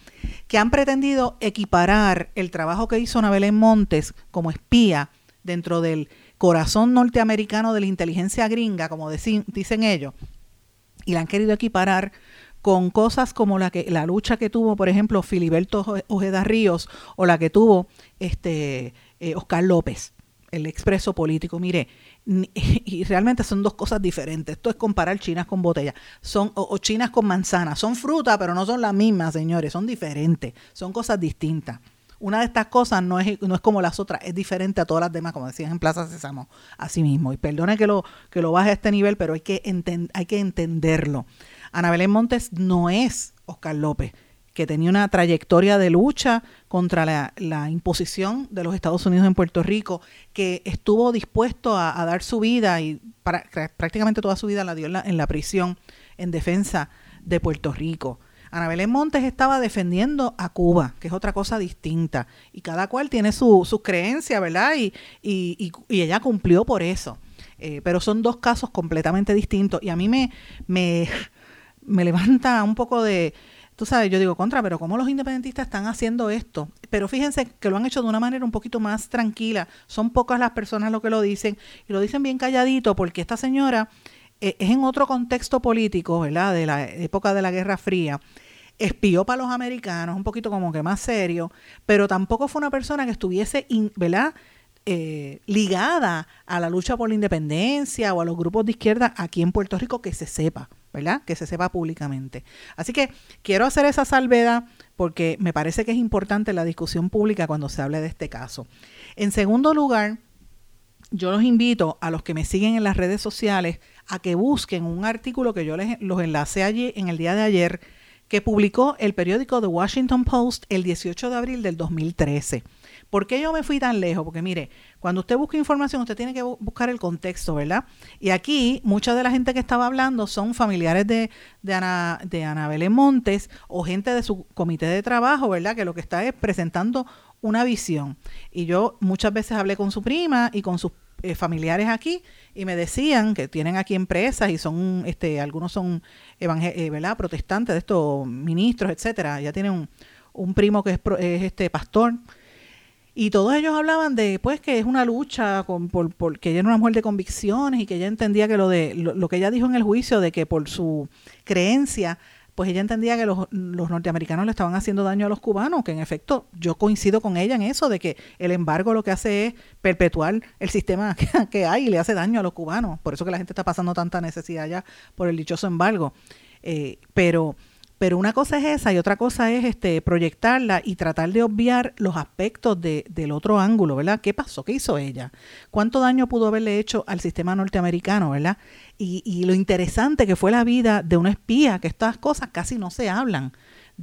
que han pretendido equiparar el trabajo que hizo Ana Montes como espía dentro del corazón norteamericano de la inteligencia gringa, como dicen ellos, y la han querido equiparar con cosas como la que la lucha que tuvo, por ejemplo, Filiberto Ojeda Ríos o la que tuvo este eh, Oscar López el expreso político. Mire, y realmente son dos cosas diferentes. Esto es comparar chinas con botellas. Son, o, chinas con manzanas. Son frutas, pero no son las mismas, señores. Son diferentes. Son cosas distintas. Una de estas cosas no es, no es como las otras, es diferente a todas las demás, como decían en Plaza Sésamo, así mismo. Y perdone que lo, que lo baje a este nivel, pero hay que, hay que entenderlo. Ana Belén Montes no es Oscar López que tenía una trayectoria de lucha contra la, imposición de los Estados Unidos en Puerto Rico, que estuvo dispuesto a, dar su vida y para, prácticamente toda su vida la dio en la, prisión en defensa de Puerto Rico. Ana Belén Montes estaba defendiendo a Cuba, que es otra cosa distinta, y cada cual tiene su, su creencia, ¿verdad? Y, y, y, ella cumplió por eso. Eh, pero son dos casos completamente distintos y a mí me, me, me levanta un poco de, tú sabes, yo digo contra, pero ¿cómo los independentistas están haciendo esto? Pero fíjense que lo han hecho de una manera un poquito más tranquila. Son pocas las personas lo que lo dicen y lo dicen bien calladito porque esta señora eh, es en otro contexto político, ¿verdad? De la época de la Guerra Fría. Espió para los americanos, un poquito como que más serio, pero tampoco fue una persona que estuviese, ¿verdad? Eh, ligada a la lucha por la independencia o a los grupos de izquierda aquí en Puerto Rico que se sepa. ¿verdad? Que se sepa públicamente. Así que quiero hacer esa salvedad porque me parece que es importante la discusión pública cuando se hable de este caso. En segundo lugar, yo los invito a los que me siguen en las redes sociales a que busquen un artículo que yo les los enlacé allí en el día de ayer que publicó el periódico The Washington Post el 18 de abril del 2013. ¿Por qué yo me fui tan lejos? Porque mire, cuando usted busca información, usted tiene que buscar el contexto, ¿verdad? Y aquí, mucha de la gente que estaba hablando son familiares de, de, Ana, de Ana Belén Montes o gente de su comité de trabajo, ¿verdad? Que lo que está es presentando una visión. Y yo muchas veces hablé con su prima y con sus eh, familiares aquí y me decían que tienen aquí empresas y son, este, algunos son eh, ¿verdad? protestantes de estos ministros, etcétera. Ya tienen un, un primo que es, es este pastor y todos ellos hablaban de pues que es una lucha con, por, que ella era una mujer de convicciones y que ella entendía que lo de lo, que ella dijo en el juicio de que por su creencia pues ella entendía que los, los, norteamericanos le estaban haciendo daño a los cubanos, que en efecto yo coincido con ella en eso, de que el embargo lo que hace es perpetuar el sistema que, hay y le hace daño a los cubanos. Por eso que la gente está pasando tanta necesidad ya por el dichoso embargo. Eh, pero pero una cosa es esa y otra cosa es este proyectarla y tratar de obviar los aspectos de, del otro ángulo, ¿verdad? ¿Qué pasó? ¿Qué hizo ella? ¿Cuánto daño pudo haberle hecho al sistema norteamericano, ¿verdad? Y, y lo interesante que fue la vida de una espía, que estas cosas casi no se hablan.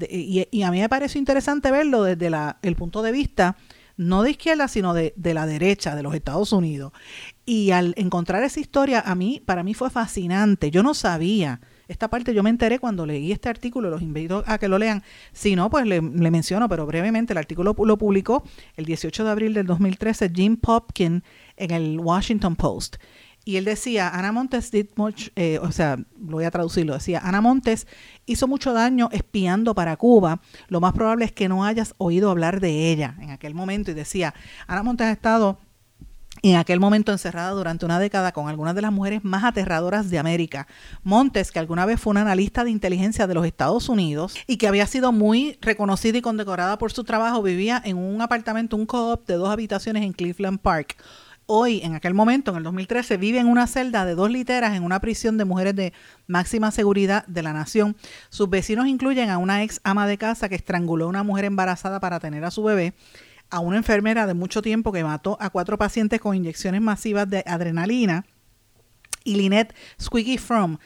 y, y, a mí me pareció interesante verlo desde el punto de vista no de izquierda, sino de, de, la derecha de los Estados Unidos. Y al encontrar esa historia, a mí, para mí fue fascinante. Yo no sabía esta parte yo me enteré cuando leí este artículo, los invito a que lo lean. Si no, pues le, menciono, pero brevemente, el artículo lo publicó el 18 de abril del 2013 Jim Popkin en el Washington Post. Y él decía, Ana Montes did much, eh, o sea, lo voy a traducirlo, decía, Ana Montes hizo mucho daño espiando para Cuba. Lo más probable es que no hayas oído hablar de ella en aquel momento. Y decía, Ana Montes ha estado en aquel momento encerrada durante una década con algunas de las mujeres más aterradoras de América. Montes, que alguna vez fue una analista de inteligencia de los Estados Unidos y que había sido muy reconocida y condecorada por su trabajo, vivía en un apartamento, un co-op de dos habitaciones en Cleveland Park. Hoy, en aquel momento, en el 2013, vive en una celda de dos literas en una prisión de mujeres de máxima seguridad de la nación. Sus vecinos incluyen a una ex ama de casa que estranguló a una mujer embarazada para tener a su bebé a una enfermera de mucho tiempo que mató a cuatro pacientes con inyecciones masivas de adrenalina y Lynette Squiggy Fromm,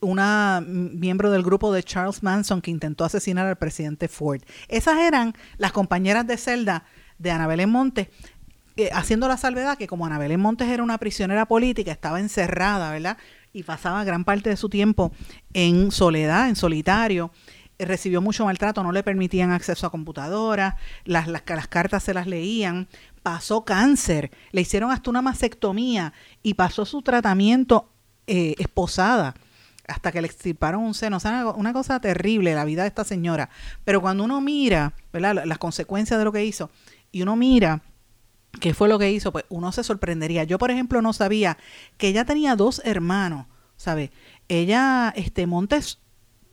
una miembro del grupo de Charles Manson que intentó asesinar al presidente Ford. Esas eran las compañeras de celda de Anabel Montes, eh, haciendo la salvedad que como Anabel Montes era una prisionera política, estaba encerrada, ¿verdad? Y pasaba gran parte de su tiempo en soledad, en solitario recibió mucho maltrato, no le permitían acceso a computadoras, las, las, cartas se las leían, pasó cáncer, le hicieron hasta una mastectomía y pasó su tratamiento eh, esposada hasta que le extirparon un seno. O sea, una, cosa terrible la vida de esta señora. Pero cuando uno mira ¿verdad? las consecuencias de lo que hizo y uno mira qué fue lo que hizo, pues uno se sorprendería. Yo, por ejemplo, no sabía que ella tenía dos hermanos, ¿sabe? Ella, este, Montes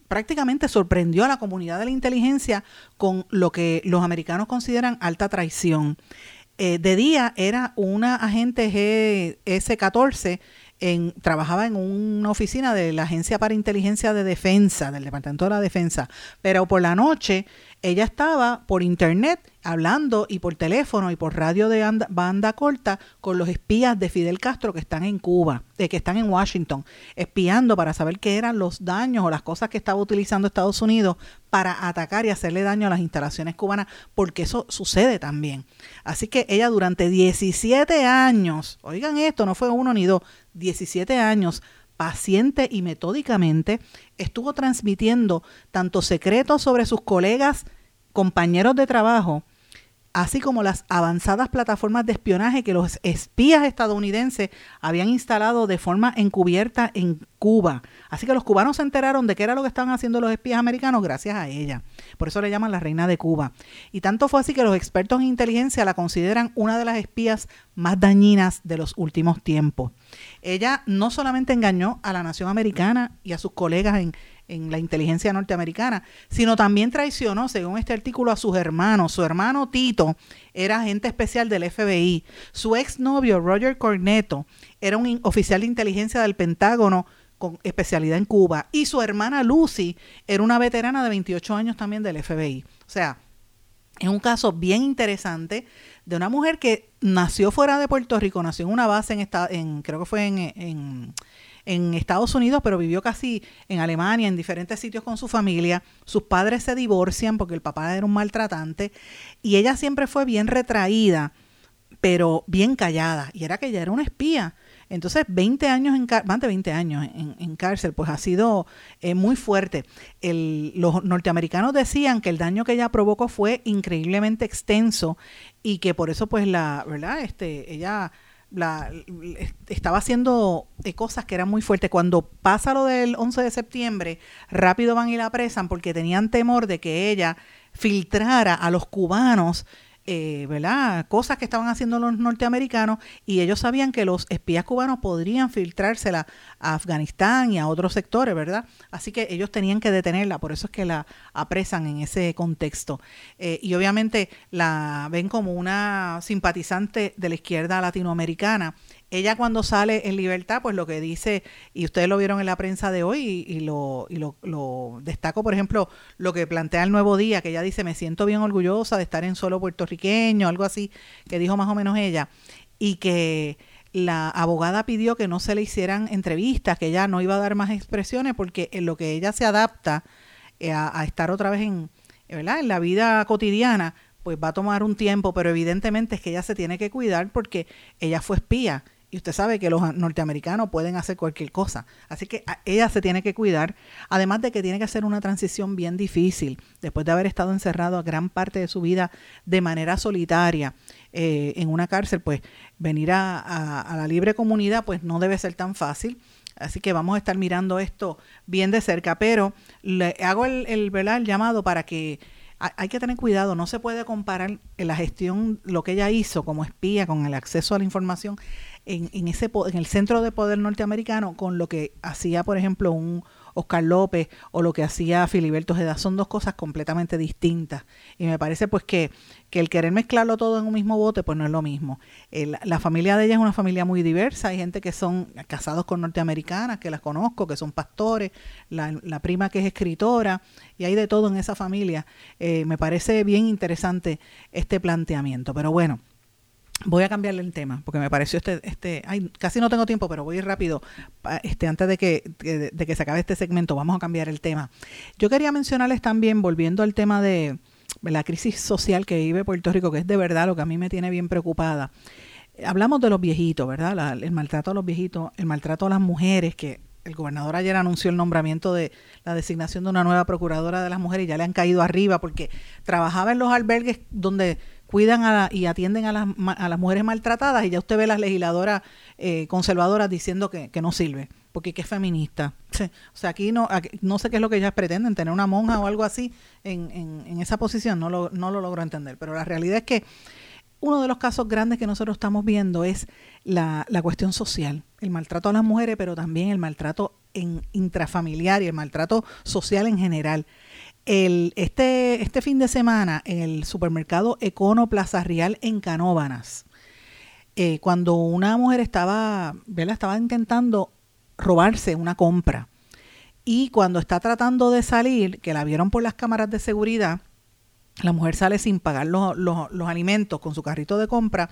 prácticamente sorprendió a la comunidad de la inteligencia con lo que los americanos consideran alta traición. Eh, de día era una agente GS-14 en, trabajaba en una oficina de la Agencia para Inteligencia de Defensa, del Departamento de la Defensa, pero por la noche ella estaba por internet hablando y por teléfono y por radio de banda corta con los espías de Fidel Castro que están en Cuba, de que están en Washington, espiando para saber qué eran los daños o las cosas que estaba utilizando Estados Unidos para atacar y hacerle daño a las instalaciones cubanas, porque eso sucede también. Así que ella durante 17 años, oigan esto, no fue uno ni dos, 17 años paciente y metódicamente estuvo transmitiendo tanto secretos sobre sus colegas compañeros de trabajo, así como las avanzadas plataformas de espionaje que los espías estadounidenses habían instalado de forma encubierta en Cuba. Así que los cubanos se enteraron de qué era lo que estaban haciendo los espías americanos gracias a ella. Por eso le llaman la reina de Cuba. Y tanto fue así que los expertos en inteligencia la consideran una de las espías más dañinas de los últimos tiempos. Ella no solamente engañó a la nación americana y a sus colegas en, la inteligencia norteamericana, sino también traicionó, según este artículo, a sus hermanos. Su hermano Tito era agente especial del FBI. Su exnovio Roger Corneto era un oficial de inteligencia del Pentágono con especialidad en Cuba. Y su hermana Lucy era una veterana de 28 años también del FBI. O sea, es un caso bien interesante de una mujer que nació fuera de Puerto Rico, nació en una base en, creo que fue en, en Estados Unidos, pero vivió casi en Alemania, en diferentes sitios con su familia. Sus padres se divorcian porque el papá era un maltratante y ella siempre fue bien retraída, pero bien callada. Y era que ella era una espía. Entonces, 20 años en más de 20 años en, cárcel, pues ha sido eh, muy fuerte. los norteamericanos decían que el daño que ella provocó fue increíblemente extenso y que por eso, pues, la, ¿verdad? Este, ella la, estaba haciendo eh, cosas que eran muy fuertes. Cuando pasa lo del 11 de septiembre, rápido van y la apresan porque tenían temor de que ella filtrara a los cubanos eh, ¿verdad? Cosas que estaban haciendo los norteamericanos y ellos sabían que los espías cubanos podrían filtrársela a Afganistán y a otros sectores, ¿verdad? Así que ellos tenían que detenerla, por eso es que la apresan en ese contexto. Eh, y obviamente la ven como una simpatizante de la izquierda latinoamericana ella cuando sale en libertad, pues lo que dice, y ustedes lo vieron en la prensa de hoy, y, lo, y lo, destaco, por ejemplo, lo que plantea el Nuevo Día, que ella dice, me siento bien orgullosa de estar en solo puertorriqueño, algo así, que dijo más o menos ella, y que la abogada pidió que no se le hicieran entrevistas, que ella no iba a dar más expresiones, porque en lo que ella se adapta eh, a, a estar otra vez en, ¿verdad? en la vida cotidiana, pues va a tomar un tiempo, pero evidentemente es que ella se tiene que cuidar porque ella fue espía y usted sabe que los norteamericanos pueden hacer cualquier cosa. Así que ella se tiene que cuidar. Además de que tiene que hacer una transición bien difícil. Después de haber estado encerrado a gran parte de su vida de manera solitaria eh, en una cárcel, pues venir a, la libre comunidad pues no debe ser tan fácil. Así que vamos a estar mirando esto bien de cerca. Pero le hago el, el llamado para que hay que tener cuidado, no se puede comparar la gestión, lo que ella hizo como espía con el acceso a la información en, ese, en el centro de poder norteamericano con lo que hacía, por ejemplo, un Oscar López o lo que hacía Filiberto Ojeda. Son dos cosas completamente distintas. Y me parece pues que, que el querer mezclarlo todo en un mismo bote, pues no es lo mismo. la familia de ella es una familia muy diversa. Hay gente que son casados con norteamericanas, que las conozco, que son pastores, la, la prima que es escritora, y hay de todo en esa familia. Eh, me parece bien interesante este planteamiento. Pero bueno, Voy a cambiarle el tema porque me pareció este, este, ay, casi no tengo tiempo, pero voy rápido, este, antes de que, de, que se acabe este segmento, vamos a cambiar el tema. Yo quería mencionarles también, volviendo al tema de la crisis social que vive Puerto Rico, que es de verdad lo que a mí me tiene bien preocupada. Hablamos de los viejitos, ¿verdad? el maltrato a los viejitos, el maltrato a las mujeres, que el gobernador ayer anunció el nombramiento de la designación de una nueva procuradora de las mujeres y ya le han caído arriba porque trabajaba en los albergues donde cuidan y atienden a las, a las mujeres maltratadas y ya usted ve las legisladoras eh, conservadoras diciendo que, no sirve, porque que es feminista. O sea, aquí no, no sé qué es lo que ellas pretenden, tener una monja o algo así en, en, esa posición, no lo, no lo logro entender, pero la realidad es que uno de los casos grandes que nosotros estamos viendo es la, la cuestión social, el maltrato a las mujeres, pero también el maltrato en intrafamiliar y el maltrato social en general este, este fin de semana en el supermercado Econo Plaza Real en Canóbanas, eh, cuando una mujer estaba, estaba intentando robarse una compra. Y cuando está tratando de salir, que la vieron por las cámaras de seguridad, la mujer sale sin pagar los alimentos con su carrito de compra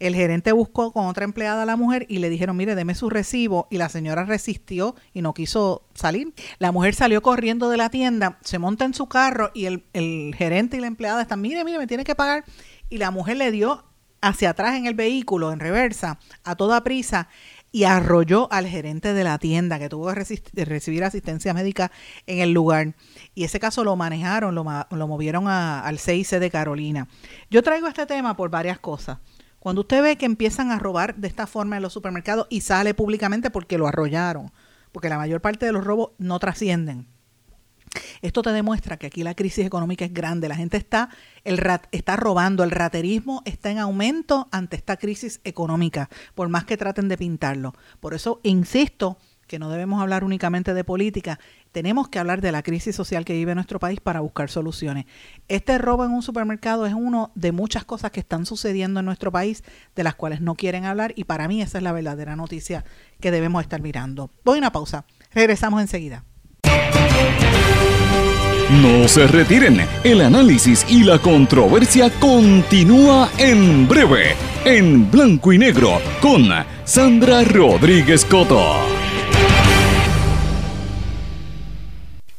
el gerente buscó con otra empleada a la mujer y le dijeron, mire, deme su recibo. Y la señora resistió y no quiso salir. La mujer salió corriendo de la tienda, se monta en su carro y el, gerente y la empleada están, mire, mire, me tiene que pagar. Y la mujer le dio hacia atrás en el vehículo, en reversa, a toda prisa y arrolló al gerente de la tienda que tuvo que recibir asistencia médica en el lugar. Y ese caso lo manejaron, lo, lo movieron al CIC de Carolina. Yo traigo este tema por varias cosas. Cuando usted ve que empiezan a robar de esta forma en los supermercados y sale públicamente porque lo arrollaron, porque la mayor parte de los robos no trascienden. Esto te demuestra que aquí la crisis económica es grande, la gente está, el está robando, el raterismo está en aumento ante esta crisis económica, por más que traten de pintarlo. Por eso insisto que no debemos hablar únicamente de política, tenemos que hablar de la crisis social que vive nuestro país para buscar soluciones. Este robo en un supermercado es uno de muchas cosas que están sucediendo en nuestro país, de las cuales no quieren hablar, y para mí esa es la verdadera noticia que debemos estar mirando. Voy a una pausa, regresamos enseguida. No se retiren, el análisis y la controversia continúa en breve, en blanco y negro, con Sandra Rodríguez Coto.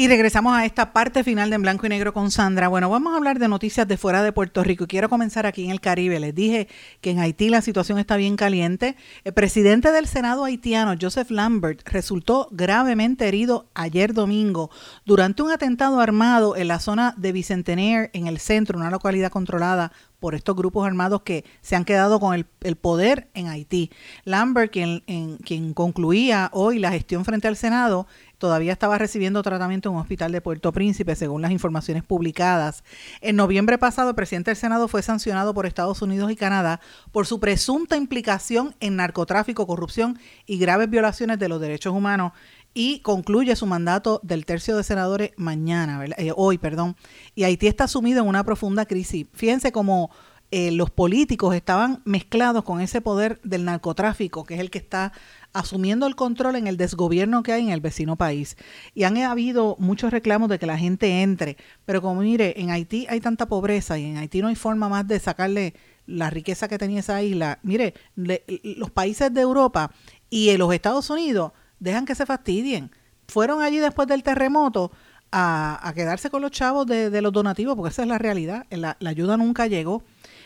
Y regresamos a esta parte final de En Blanco y Negro con Sandra. Bueno, vamos a hablar de noticias de fuera de Puerto Rico. Y quiero comenzar aquí en el Caribe. Les dije que en Haití la situación está bien caliente. El presidente del Senado haitiano, Joseph Lambert, resultó gravemente herido ayer domingo durante un atentado armado en la zona de Bicentenaire, en el centro, una localidad controlada por estos grupos armados que se han quedado con el, el poder en Haití. Lambert, quien, en- quien concluía hoy la gestión frente al Senado, todavía estaba recibiendo tratamiento en un hospital de Puerto Príncipe, según las informaciones publicadas. En noviembre pasado, el presidente del Senado fue sancionado por Estados Unidos y Canadá por su presunta implicación en narcotráfico, corrupción y graves violaciones de los derechos humanos y concluye su mandato del tercio de senadores mañana. Eh, hoy, perdón. Y Haití está sumido en una profunda crisis. Fíjense cómo eh, los políticos estaban mezclados con ese poder del narcotráfico, que es el que está asumiendo el control en el desgobierno que hay en el vecino país. Y han habido muchos reclamos de que la gente entre, pero como mire, en Haití hay tanta pobreza y en Haití no hay forma más de sacarle la riqueza que tenía esa isla. Mire, los países de Europa y los Estados Unidos dejan que se fastidien. Fueron allí después del terremoto a, a quedarse con los chavos de, de los donativos, porque esa es la realidad. La, la ayuda nunca llegó.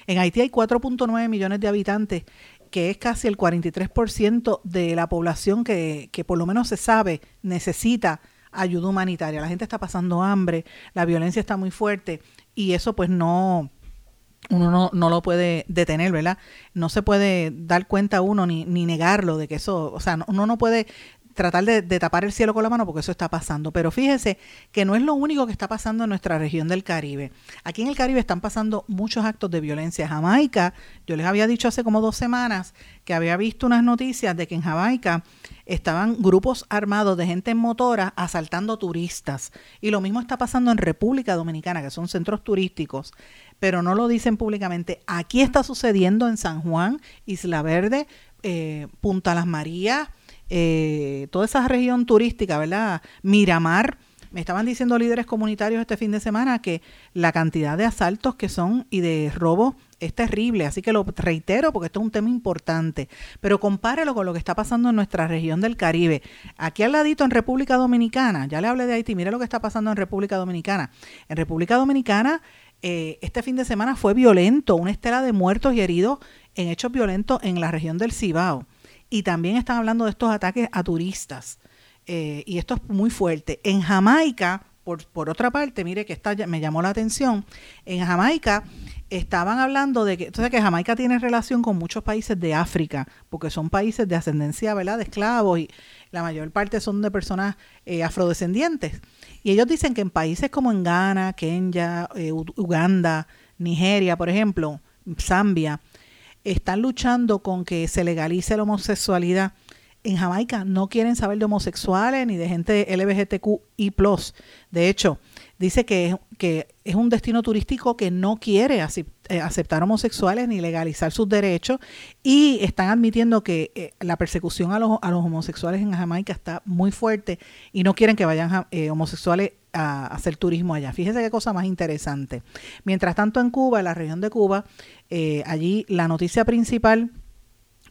En Haití hay 4.9 millones de habitantes, que es casi el 43% de la población que, que por lo menos se sabe necesita ayuda humanitaria. La gente está pasando hambre, la violencia está muy fuerte y eso pues no, uno no, no lo puede detener, ¿verdad? No se puede dar cuenta uno ni, ni negarlo de que eso, o sea, no- uno no puede tratar de, tapar el cielo con la mano porque eso está pasando. Pero fíjese que no es lo único que está pasando en nuestra región del Caribe. Aquí en el Caribe están pasando muchos actos de violencia. Jamaica, yo les había dicho hace como dos semanas que había visto unas noticias de que en Jamaica estaban grupos armados de gente en motora asaltando turistas. Y lo mismo está pasando en República Dominicana, que son centros turísticos, pero no lo dicen públicamente. Aquí está sucediendo en San Juan, Isla Verde, eh, Punta Las Marías, eh, toda esa región turística, ¿verdad? Miramar. Me estaban diciendo líderes comunitarios este fin de semana que la cantidad de asaltos que son y de robos es terrible, así que lo reitero porque esto es un tema importante, pero compárelo con lo que está pasando en nuestra región del Caribe. Aquí al ladito en República Dominicana, ya le hablé de Haití, mira lo que está pasando en República Dominicana. En República Dominicana eh, este fin de semana fue violento, una estela de muertos y heridos en hechos violentos en la región del Cibao. Y también están hablando de estos ataques a turistas. Eh, y esto es muy fuerte. En Jamaica, por, por otra parte, mire que esta me llamó la atención, en Jamaica estaban hablando de que, entonces que Jamaica tiene relación con muchos países de África, porque son países de ascendencia, ¿verdad?, de esclavos y la mayor parte son de personas eh, afrodescendientes. Y ellos dicen que en países como en Ghana, Kenia, eh, Uganda, Nigeria, por ejemplo, Zambia, están luchando con que se legalice la homosexualidad en Jamaica no quieren saber de homosexuales ni de gente LGBTQI+. De hecho, dice que, que es un destino turístico que no quiere eh, aceptar homosexuales ni legalizar sus derechos y están admitiendo que eh, la persecución a los, a los homosexuales en Jamaica está muy fuerte y no quieren que vayan eh, homosexuales a, hacer turismo allá. Fíjese qué cosa más interesante. Mientras tanto en Cuba, en la región de Cuba, allí la noticia principal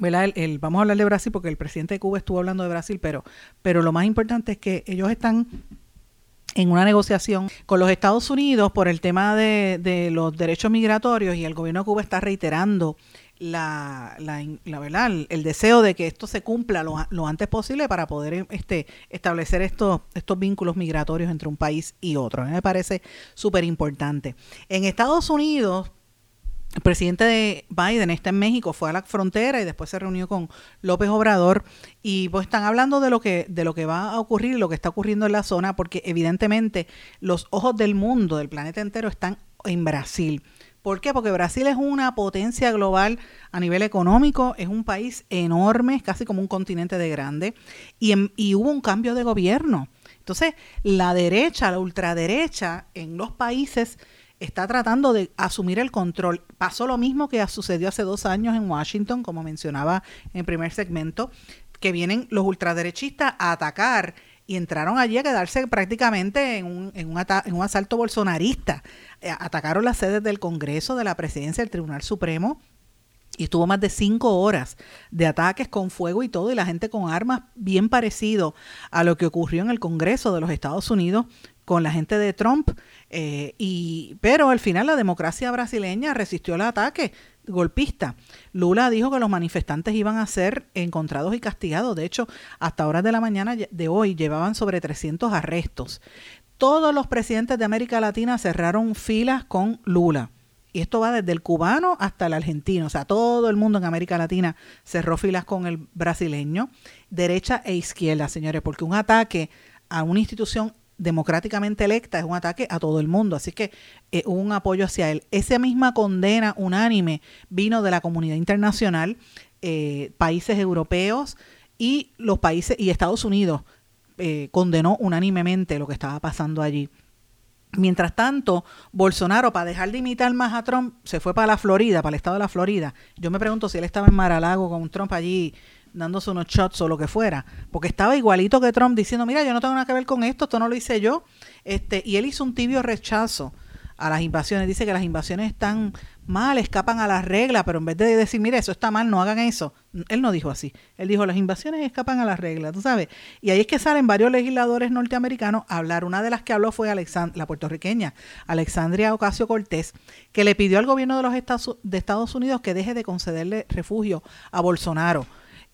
el, vamos a hablar de Brasil porque el presidente de Cuba estuvo hablando de Brasil, pero, pero lo más importante es que ellos están en una negociación con los Estados Unidos por el tema de, los derechos migratorios y el gobierno de Cuba está reiterando la, la, verdad, el, deseo de que esto se cumpla lo, antes posible para poder este, establecer estos, estos vínculos migratorios entre un país y otro. A mí me parece súper importante. En Estados Unidos, el presidente de Biden está en México, fue a la frontera y después se reunió con López Obrador y pues están hablando de lo que de lo que va a ocurrir, lo que está ocurriendo en la zona, porque evidentemente los ojos del mundo, del planeta entero, están en Brasil. ¿Por qué? Porque Brasil es una potencia global a nivel económico, es un país enorme, es casi como un continente de grande, y, hubo un cambio de gobierno. Entonces, la derecha, la ultraderecha en los países está tratando de asumir el control. Pasó lo mismo que sucedió hace dos años en Washington, como mencionaba en primer segmento, que vienen los ultraderechistas a atacar y entraron allí a quedarse prácticamente en un, en un, en un asalto bolsonarista. Eh, atacaron las sedes del Congreso, de la Presidencia, del Tribunal Supremo, y estuvo más de cinco horas de ataques con fuego y todo, y la gente con armas bien parecido a lo que ocurrió en el Congreso de los Estados Unidos con la gente de Trump, eh, y, pero al final la democracia brasileña resistió el ataque golpista. Lula dijo que los manifestantes iban a ser encontrados y castigados. De hecho, hasta horas de la mañana de hoy llevaban sobre 300 arrestos. Todos los presidentes de América Latina cerraron filas con Lula. Y esto va desde el cubano hasta el argentino. O sea, todo el mundo en América Latina cerró filas con el brasileño, derecha e izquierda, señores, porque un ataque a una institución democráticamente electa es un ataque a todo el mundo. Así que eh, un apoyo hacia él. Esa misma condena unánime vino de la comunidad internacional, eh, países europeos y los países y Estados Unidos eh, condenó unánimemente lo que estaba pasando allí. Mientras tanto, Bolsonaro, para dejar de imitar más a Trump, se fue para la Florida, para el estado de la Florida. Yo me pregunto si él estaba en Maralago con Trump allí dándose unos shots o lo que fuera, porque estaba igualito que Trump diciendo, mira, yo no tengo nada que ver con esto, esto no lo hice yo, este, y él hizo un tibio rechazo a las invasiones, dice que las invasiones están mal, escapan a las reglas, pero en vez de decir, mira, eso está mal, no hagan eso, él no dijo así, él dijo, las invasiones escapan a las reglas, tú sabes, y ahí es que salen varios legisladores norteamericanos a hablar, una de las que habló fue la puertorriqueña, Alexandria Ocasio Cortés, que le pidió al gobierno de los Estados, de Estados Unidos que deje de concederle refugio a Bolsonaro,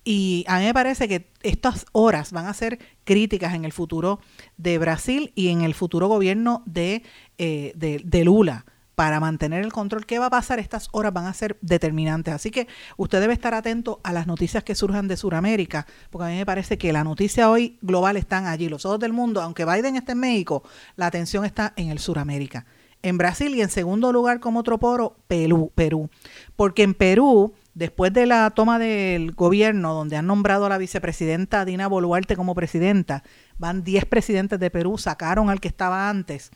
y a mí me parece que estas horas van a ser críticas en el futuro de Brasil y en el futuro gobierno de, eh, de, Lula para mantener el control. ¿Qué va a pasar? Estas horas van a ser determinantes. Así que usted debe estar atento a las noticias que surjan de Sudamérica, porque a mí me parece que la noticia hoy global están allí. Los ojos del mundo, aunque Biden esté en México, la atención está en el Suramérica. En Brasil y en segundo lugar como otro poro, Perú. Perú. Porque en Perú después de la toma del gobierno, donde han nombrado a la vicepresidenta Dina Boluarte como presidenta, van 10 presidentes de Perú, sacaron al que estaba antes,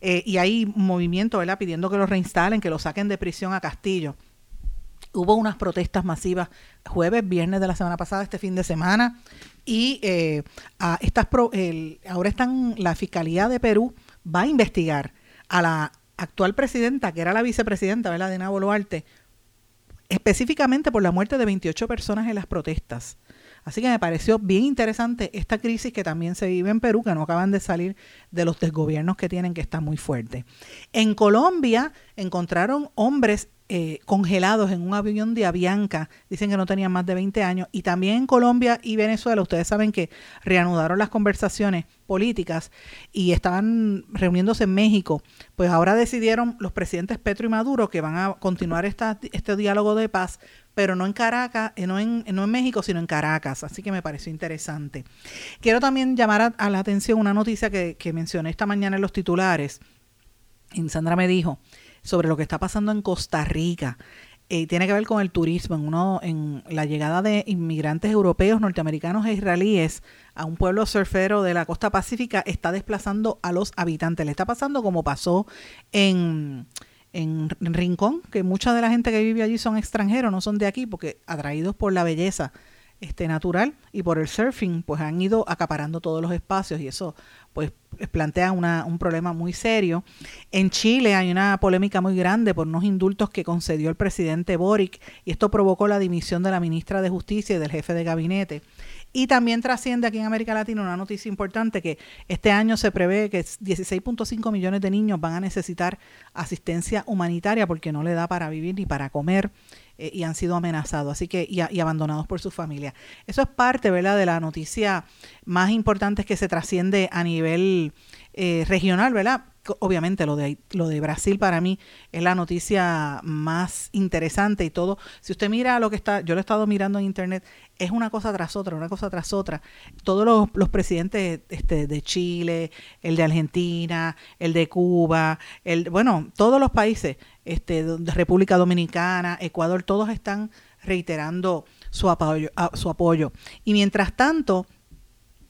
eh, y hay movimiento, ¿verdad?, pidiendo que lo reinstalen, que lo saquen de prisión a Castillo. Hubo unas protestas masivas jueves, viernes de la semana pasada, este fin de semana, y eh, estas ahora están, la Fiscalía de Perú va a investigar a la actual presidenta, que era la vicepresidenta, ¿verdad?, Dina Boluarte, específicamente por la muerte de 28 personas en las protestas. Así que me pareció bien interesante esta crisis que también se vive en Perú, que no acaban de salir de los desgobiernos que tienen, que está muy fuerte. En Colombia encontraron hombres eh, congelados en un avión de Avianca. Dicen que no tenían más de 20 años. Y también en Colombia y Venezuela, ustedes saben que reanudaron las conversaciones políticas y estaban reuniéndose en México. Pues ahora decidieron los presidentes Petro y Maduro que van a continuar esta, este diálogo de paz, pero no en Caracas, eh, no en, no en México, sino en Caracas. Así que me pareció interesante. Quiero también llamar a, la atención una noticia que, que mencioné esta mañana en los titulares. Y Sandra me dijo, sobre lo que está pasando en Costa Rica. eh, tiene que ver con el turismo, en, uno, en la llegada de inmigrantes europeos, norteamericanos e israelíes a un pueblo surfero de la costa pacífica está desplazando a los habitantes. Le está pasando como pasó en, en Rincón, que mucha de la gente que vive allí son extranjeros, no son de aquí, porque atraídos por la belleza este natural y por el surfing pues han ido acaparando todos los espacios y eso pues plantea una, un problema muy serio. En Chile hay una polémica muy grande por unos indultos que concedió el presidente Boric y esto provocó la dimisión de la ministra de Justicia y del jefe de gabinete. Y también trasciende aquí en América Latina una noticia importante que este año se prevé que 16.5 millones de niños van a necesitar asistencia humanitaria porque no le da para vivir ni para comer eh, y han sido amenazados así que y, abandonados por su familia. Eso es parte, ¿verdad?, de la noticia más importante que se trasciende a nivel eh, regional, ¿verdad? Obviamente lo de lo de Brasil para mí es la noticia más interesante y todo. Si usted mira lo que está, yo lo he estado mirando en internet, es una cosa tras otra, una cosa tras otra. Todos los, los presidentes este, de Chile, el de Argentina, el de Cuba, el bueno, todos los países este, República Dominicana, Ecuador, todos están reiterando su apoyo, su apoyo. Y mientras tanto,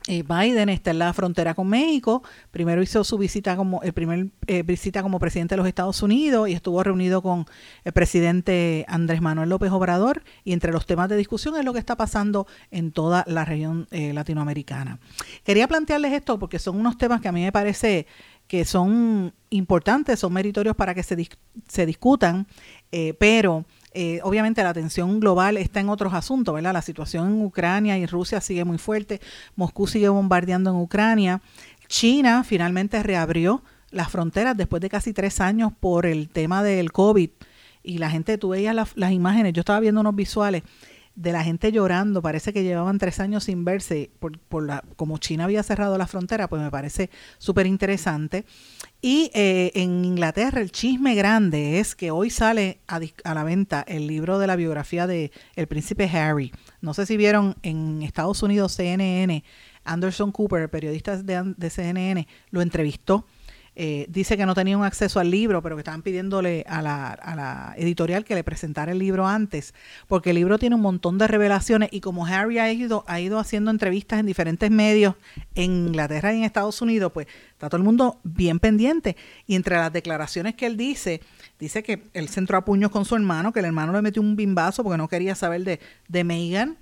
eh, Biden está en la frontera con México. Primero hizo su visita como el primer eh, visita como presidente de los Estados Unidos y estuvo reunido con el presidente Andrés Manuel López Obrador. Y entre los temas de discusión es lo que está pasando en toda la región eh, latinoamericana. Quería plantearles esto porque son unos temas que a mí me parece que son importantes, son meritorios para que se, se discutan, eh, pero eh, obviamente la atención global está en otros asuntos, ¿verdad? La situación en Ucrania y Rusia sigue muy fuerte, Moscú sigue bombardeando en Ucrania, China finalmente reabrió las fronteras después de casi tres años por el tema del COVID y la gente, tú veías las, las imágenes, yo estaba viendo unos visuales de la gente llorando, parece que llevaban tres años sin verse, por, por la, como China había cerrado la frontera, pues me parece súper interesante. Y eh, en Inglaterra el chisme grande es que hoy sale a, a, la venta el libro de la biografía de el príncipe Harry. No sé si vieron en Estados Unidos CNN, Anderson Cooper, periodista de, de CNN, lo entrevistó eh, dice que no tenían acceso al libro, pero que estaban pidiéndole a la, a la, editorial que le presentara el libro antes, porque el libro tiene un montón de revelaciones y como Harry ha ido, ha ido haciendo entrevistas en diferentes medios en Inglaterra y en Estados Unidos, pues está todo el mundo bien pendiente. Y entre las declaraciones que él dice, dice que él se entró a puños con su hermano, que el hermano le metió un bimbazo porque no quería saber de, de Meghan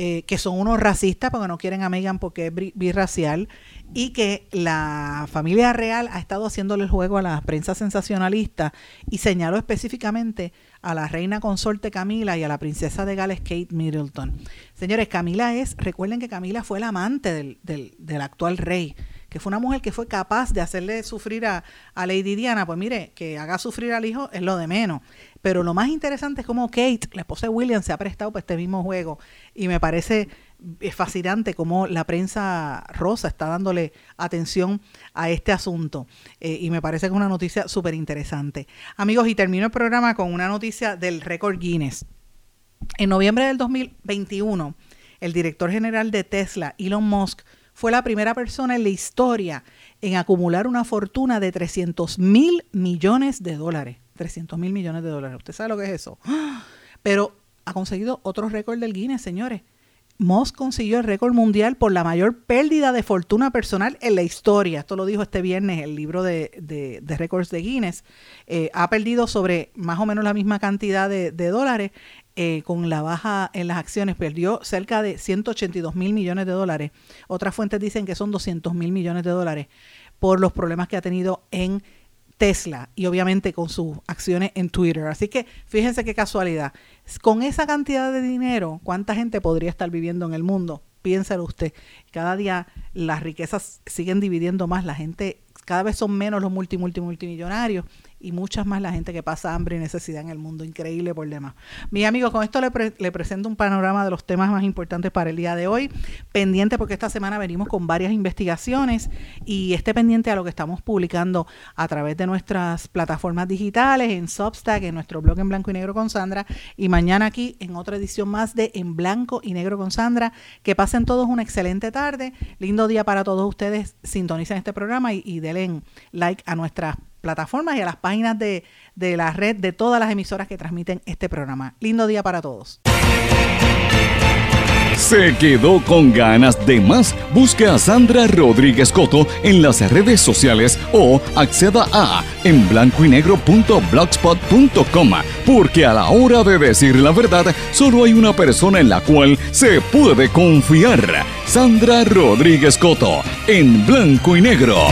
eh, que son unos racistas porque no quieren a Meghan porque es birracial y que la familia real ha estado haciéndole el juego a la prensa sensacionalista y señaló específicamente a la reina consorte Camila y a la princesa de Gales Kate Middleton. Señores, Camila es, recuerden que Camila fue la amante del, del, del actual rey que fue una mujer que fue capaz de hacerle sufrir a, a, Lady Diana, pues mire, que haga sufrir al hijo es lo de menos. Pero lo más interesante es cómo Kate, la esposa de William, se ha prestado para este mismo juego. Y me parece fascinante cómo la prensa rosa está dándole atención a este asunto. Eh, y me parece que es una noticia súper interesante. Amigos, y termino el programa con una noticia del récord Guinness. En noviembre del 2021, el director general de Tesla, Elon Musk, fue la primera persona en la historia en acumular una fortuna de 300 mil millones de dólares. 300 mil millones de dólares. ¿Usted sabe lo que es eso? Pero ha conseguido otro récord del Guinness, señores. Moss consiguió el récord mundial por la mayor pérdida de fortuna personal en la historia. Esto lo dijo este viernes el libro de, de, récords de Guinness. Eh, ha perdido sobre más o menos la misma cantidad de, de dólares eh, con la baja en las acciones. Perdió cerca de 182 mil millones de dólares. Otras fuentes dicen que son 200 mil millones de dólares por los problemas que ha tenido en Tesla y obviamente con sus acciones en Twitter. Así que fíjense qué casualidad. Con esa cantidad de dinero, ¿cuánta gente podría estar viviendo en el mundo? Piénselo usted. Cada día las riquezas siguen dividiendo más. La gente, cada vez son menos los multi, multi, multimillonarios y muchas más la gente que pasa hambre y necesidad en el mundo. Increíble por demás. Mis amigos, con esto le, le, presento un panorama de los temas más importantes para el día de hoy. Pendiente porque esta semana venimos con varias investigaciones y esté pendiente a lo que estamos publicando a través de nuestras plataformas digitales, en Substack, en nuestro blog en blanco y negro con Sandra y mañana aquí en otra edición más de En blanco y negro con Sandra. Que pasen todos una excelente tarde. Lindo día para todos ustedes. Sintonicen este programa y, y denle like a nuestras plataformas y a las páginas de, de la red de todas las emisoras que transmiten este programa. Lindo día para todos. ¿Se quedó con ganas de más? Busque a Sandra Rodríguez Coto en las redes sociales o acceda a en blanco y negro.blogspot.com porque a la hora de decir la verdad solo hay una persona en la cual se puede confiar. Sandra Rodríguez Coto en blanco y negro.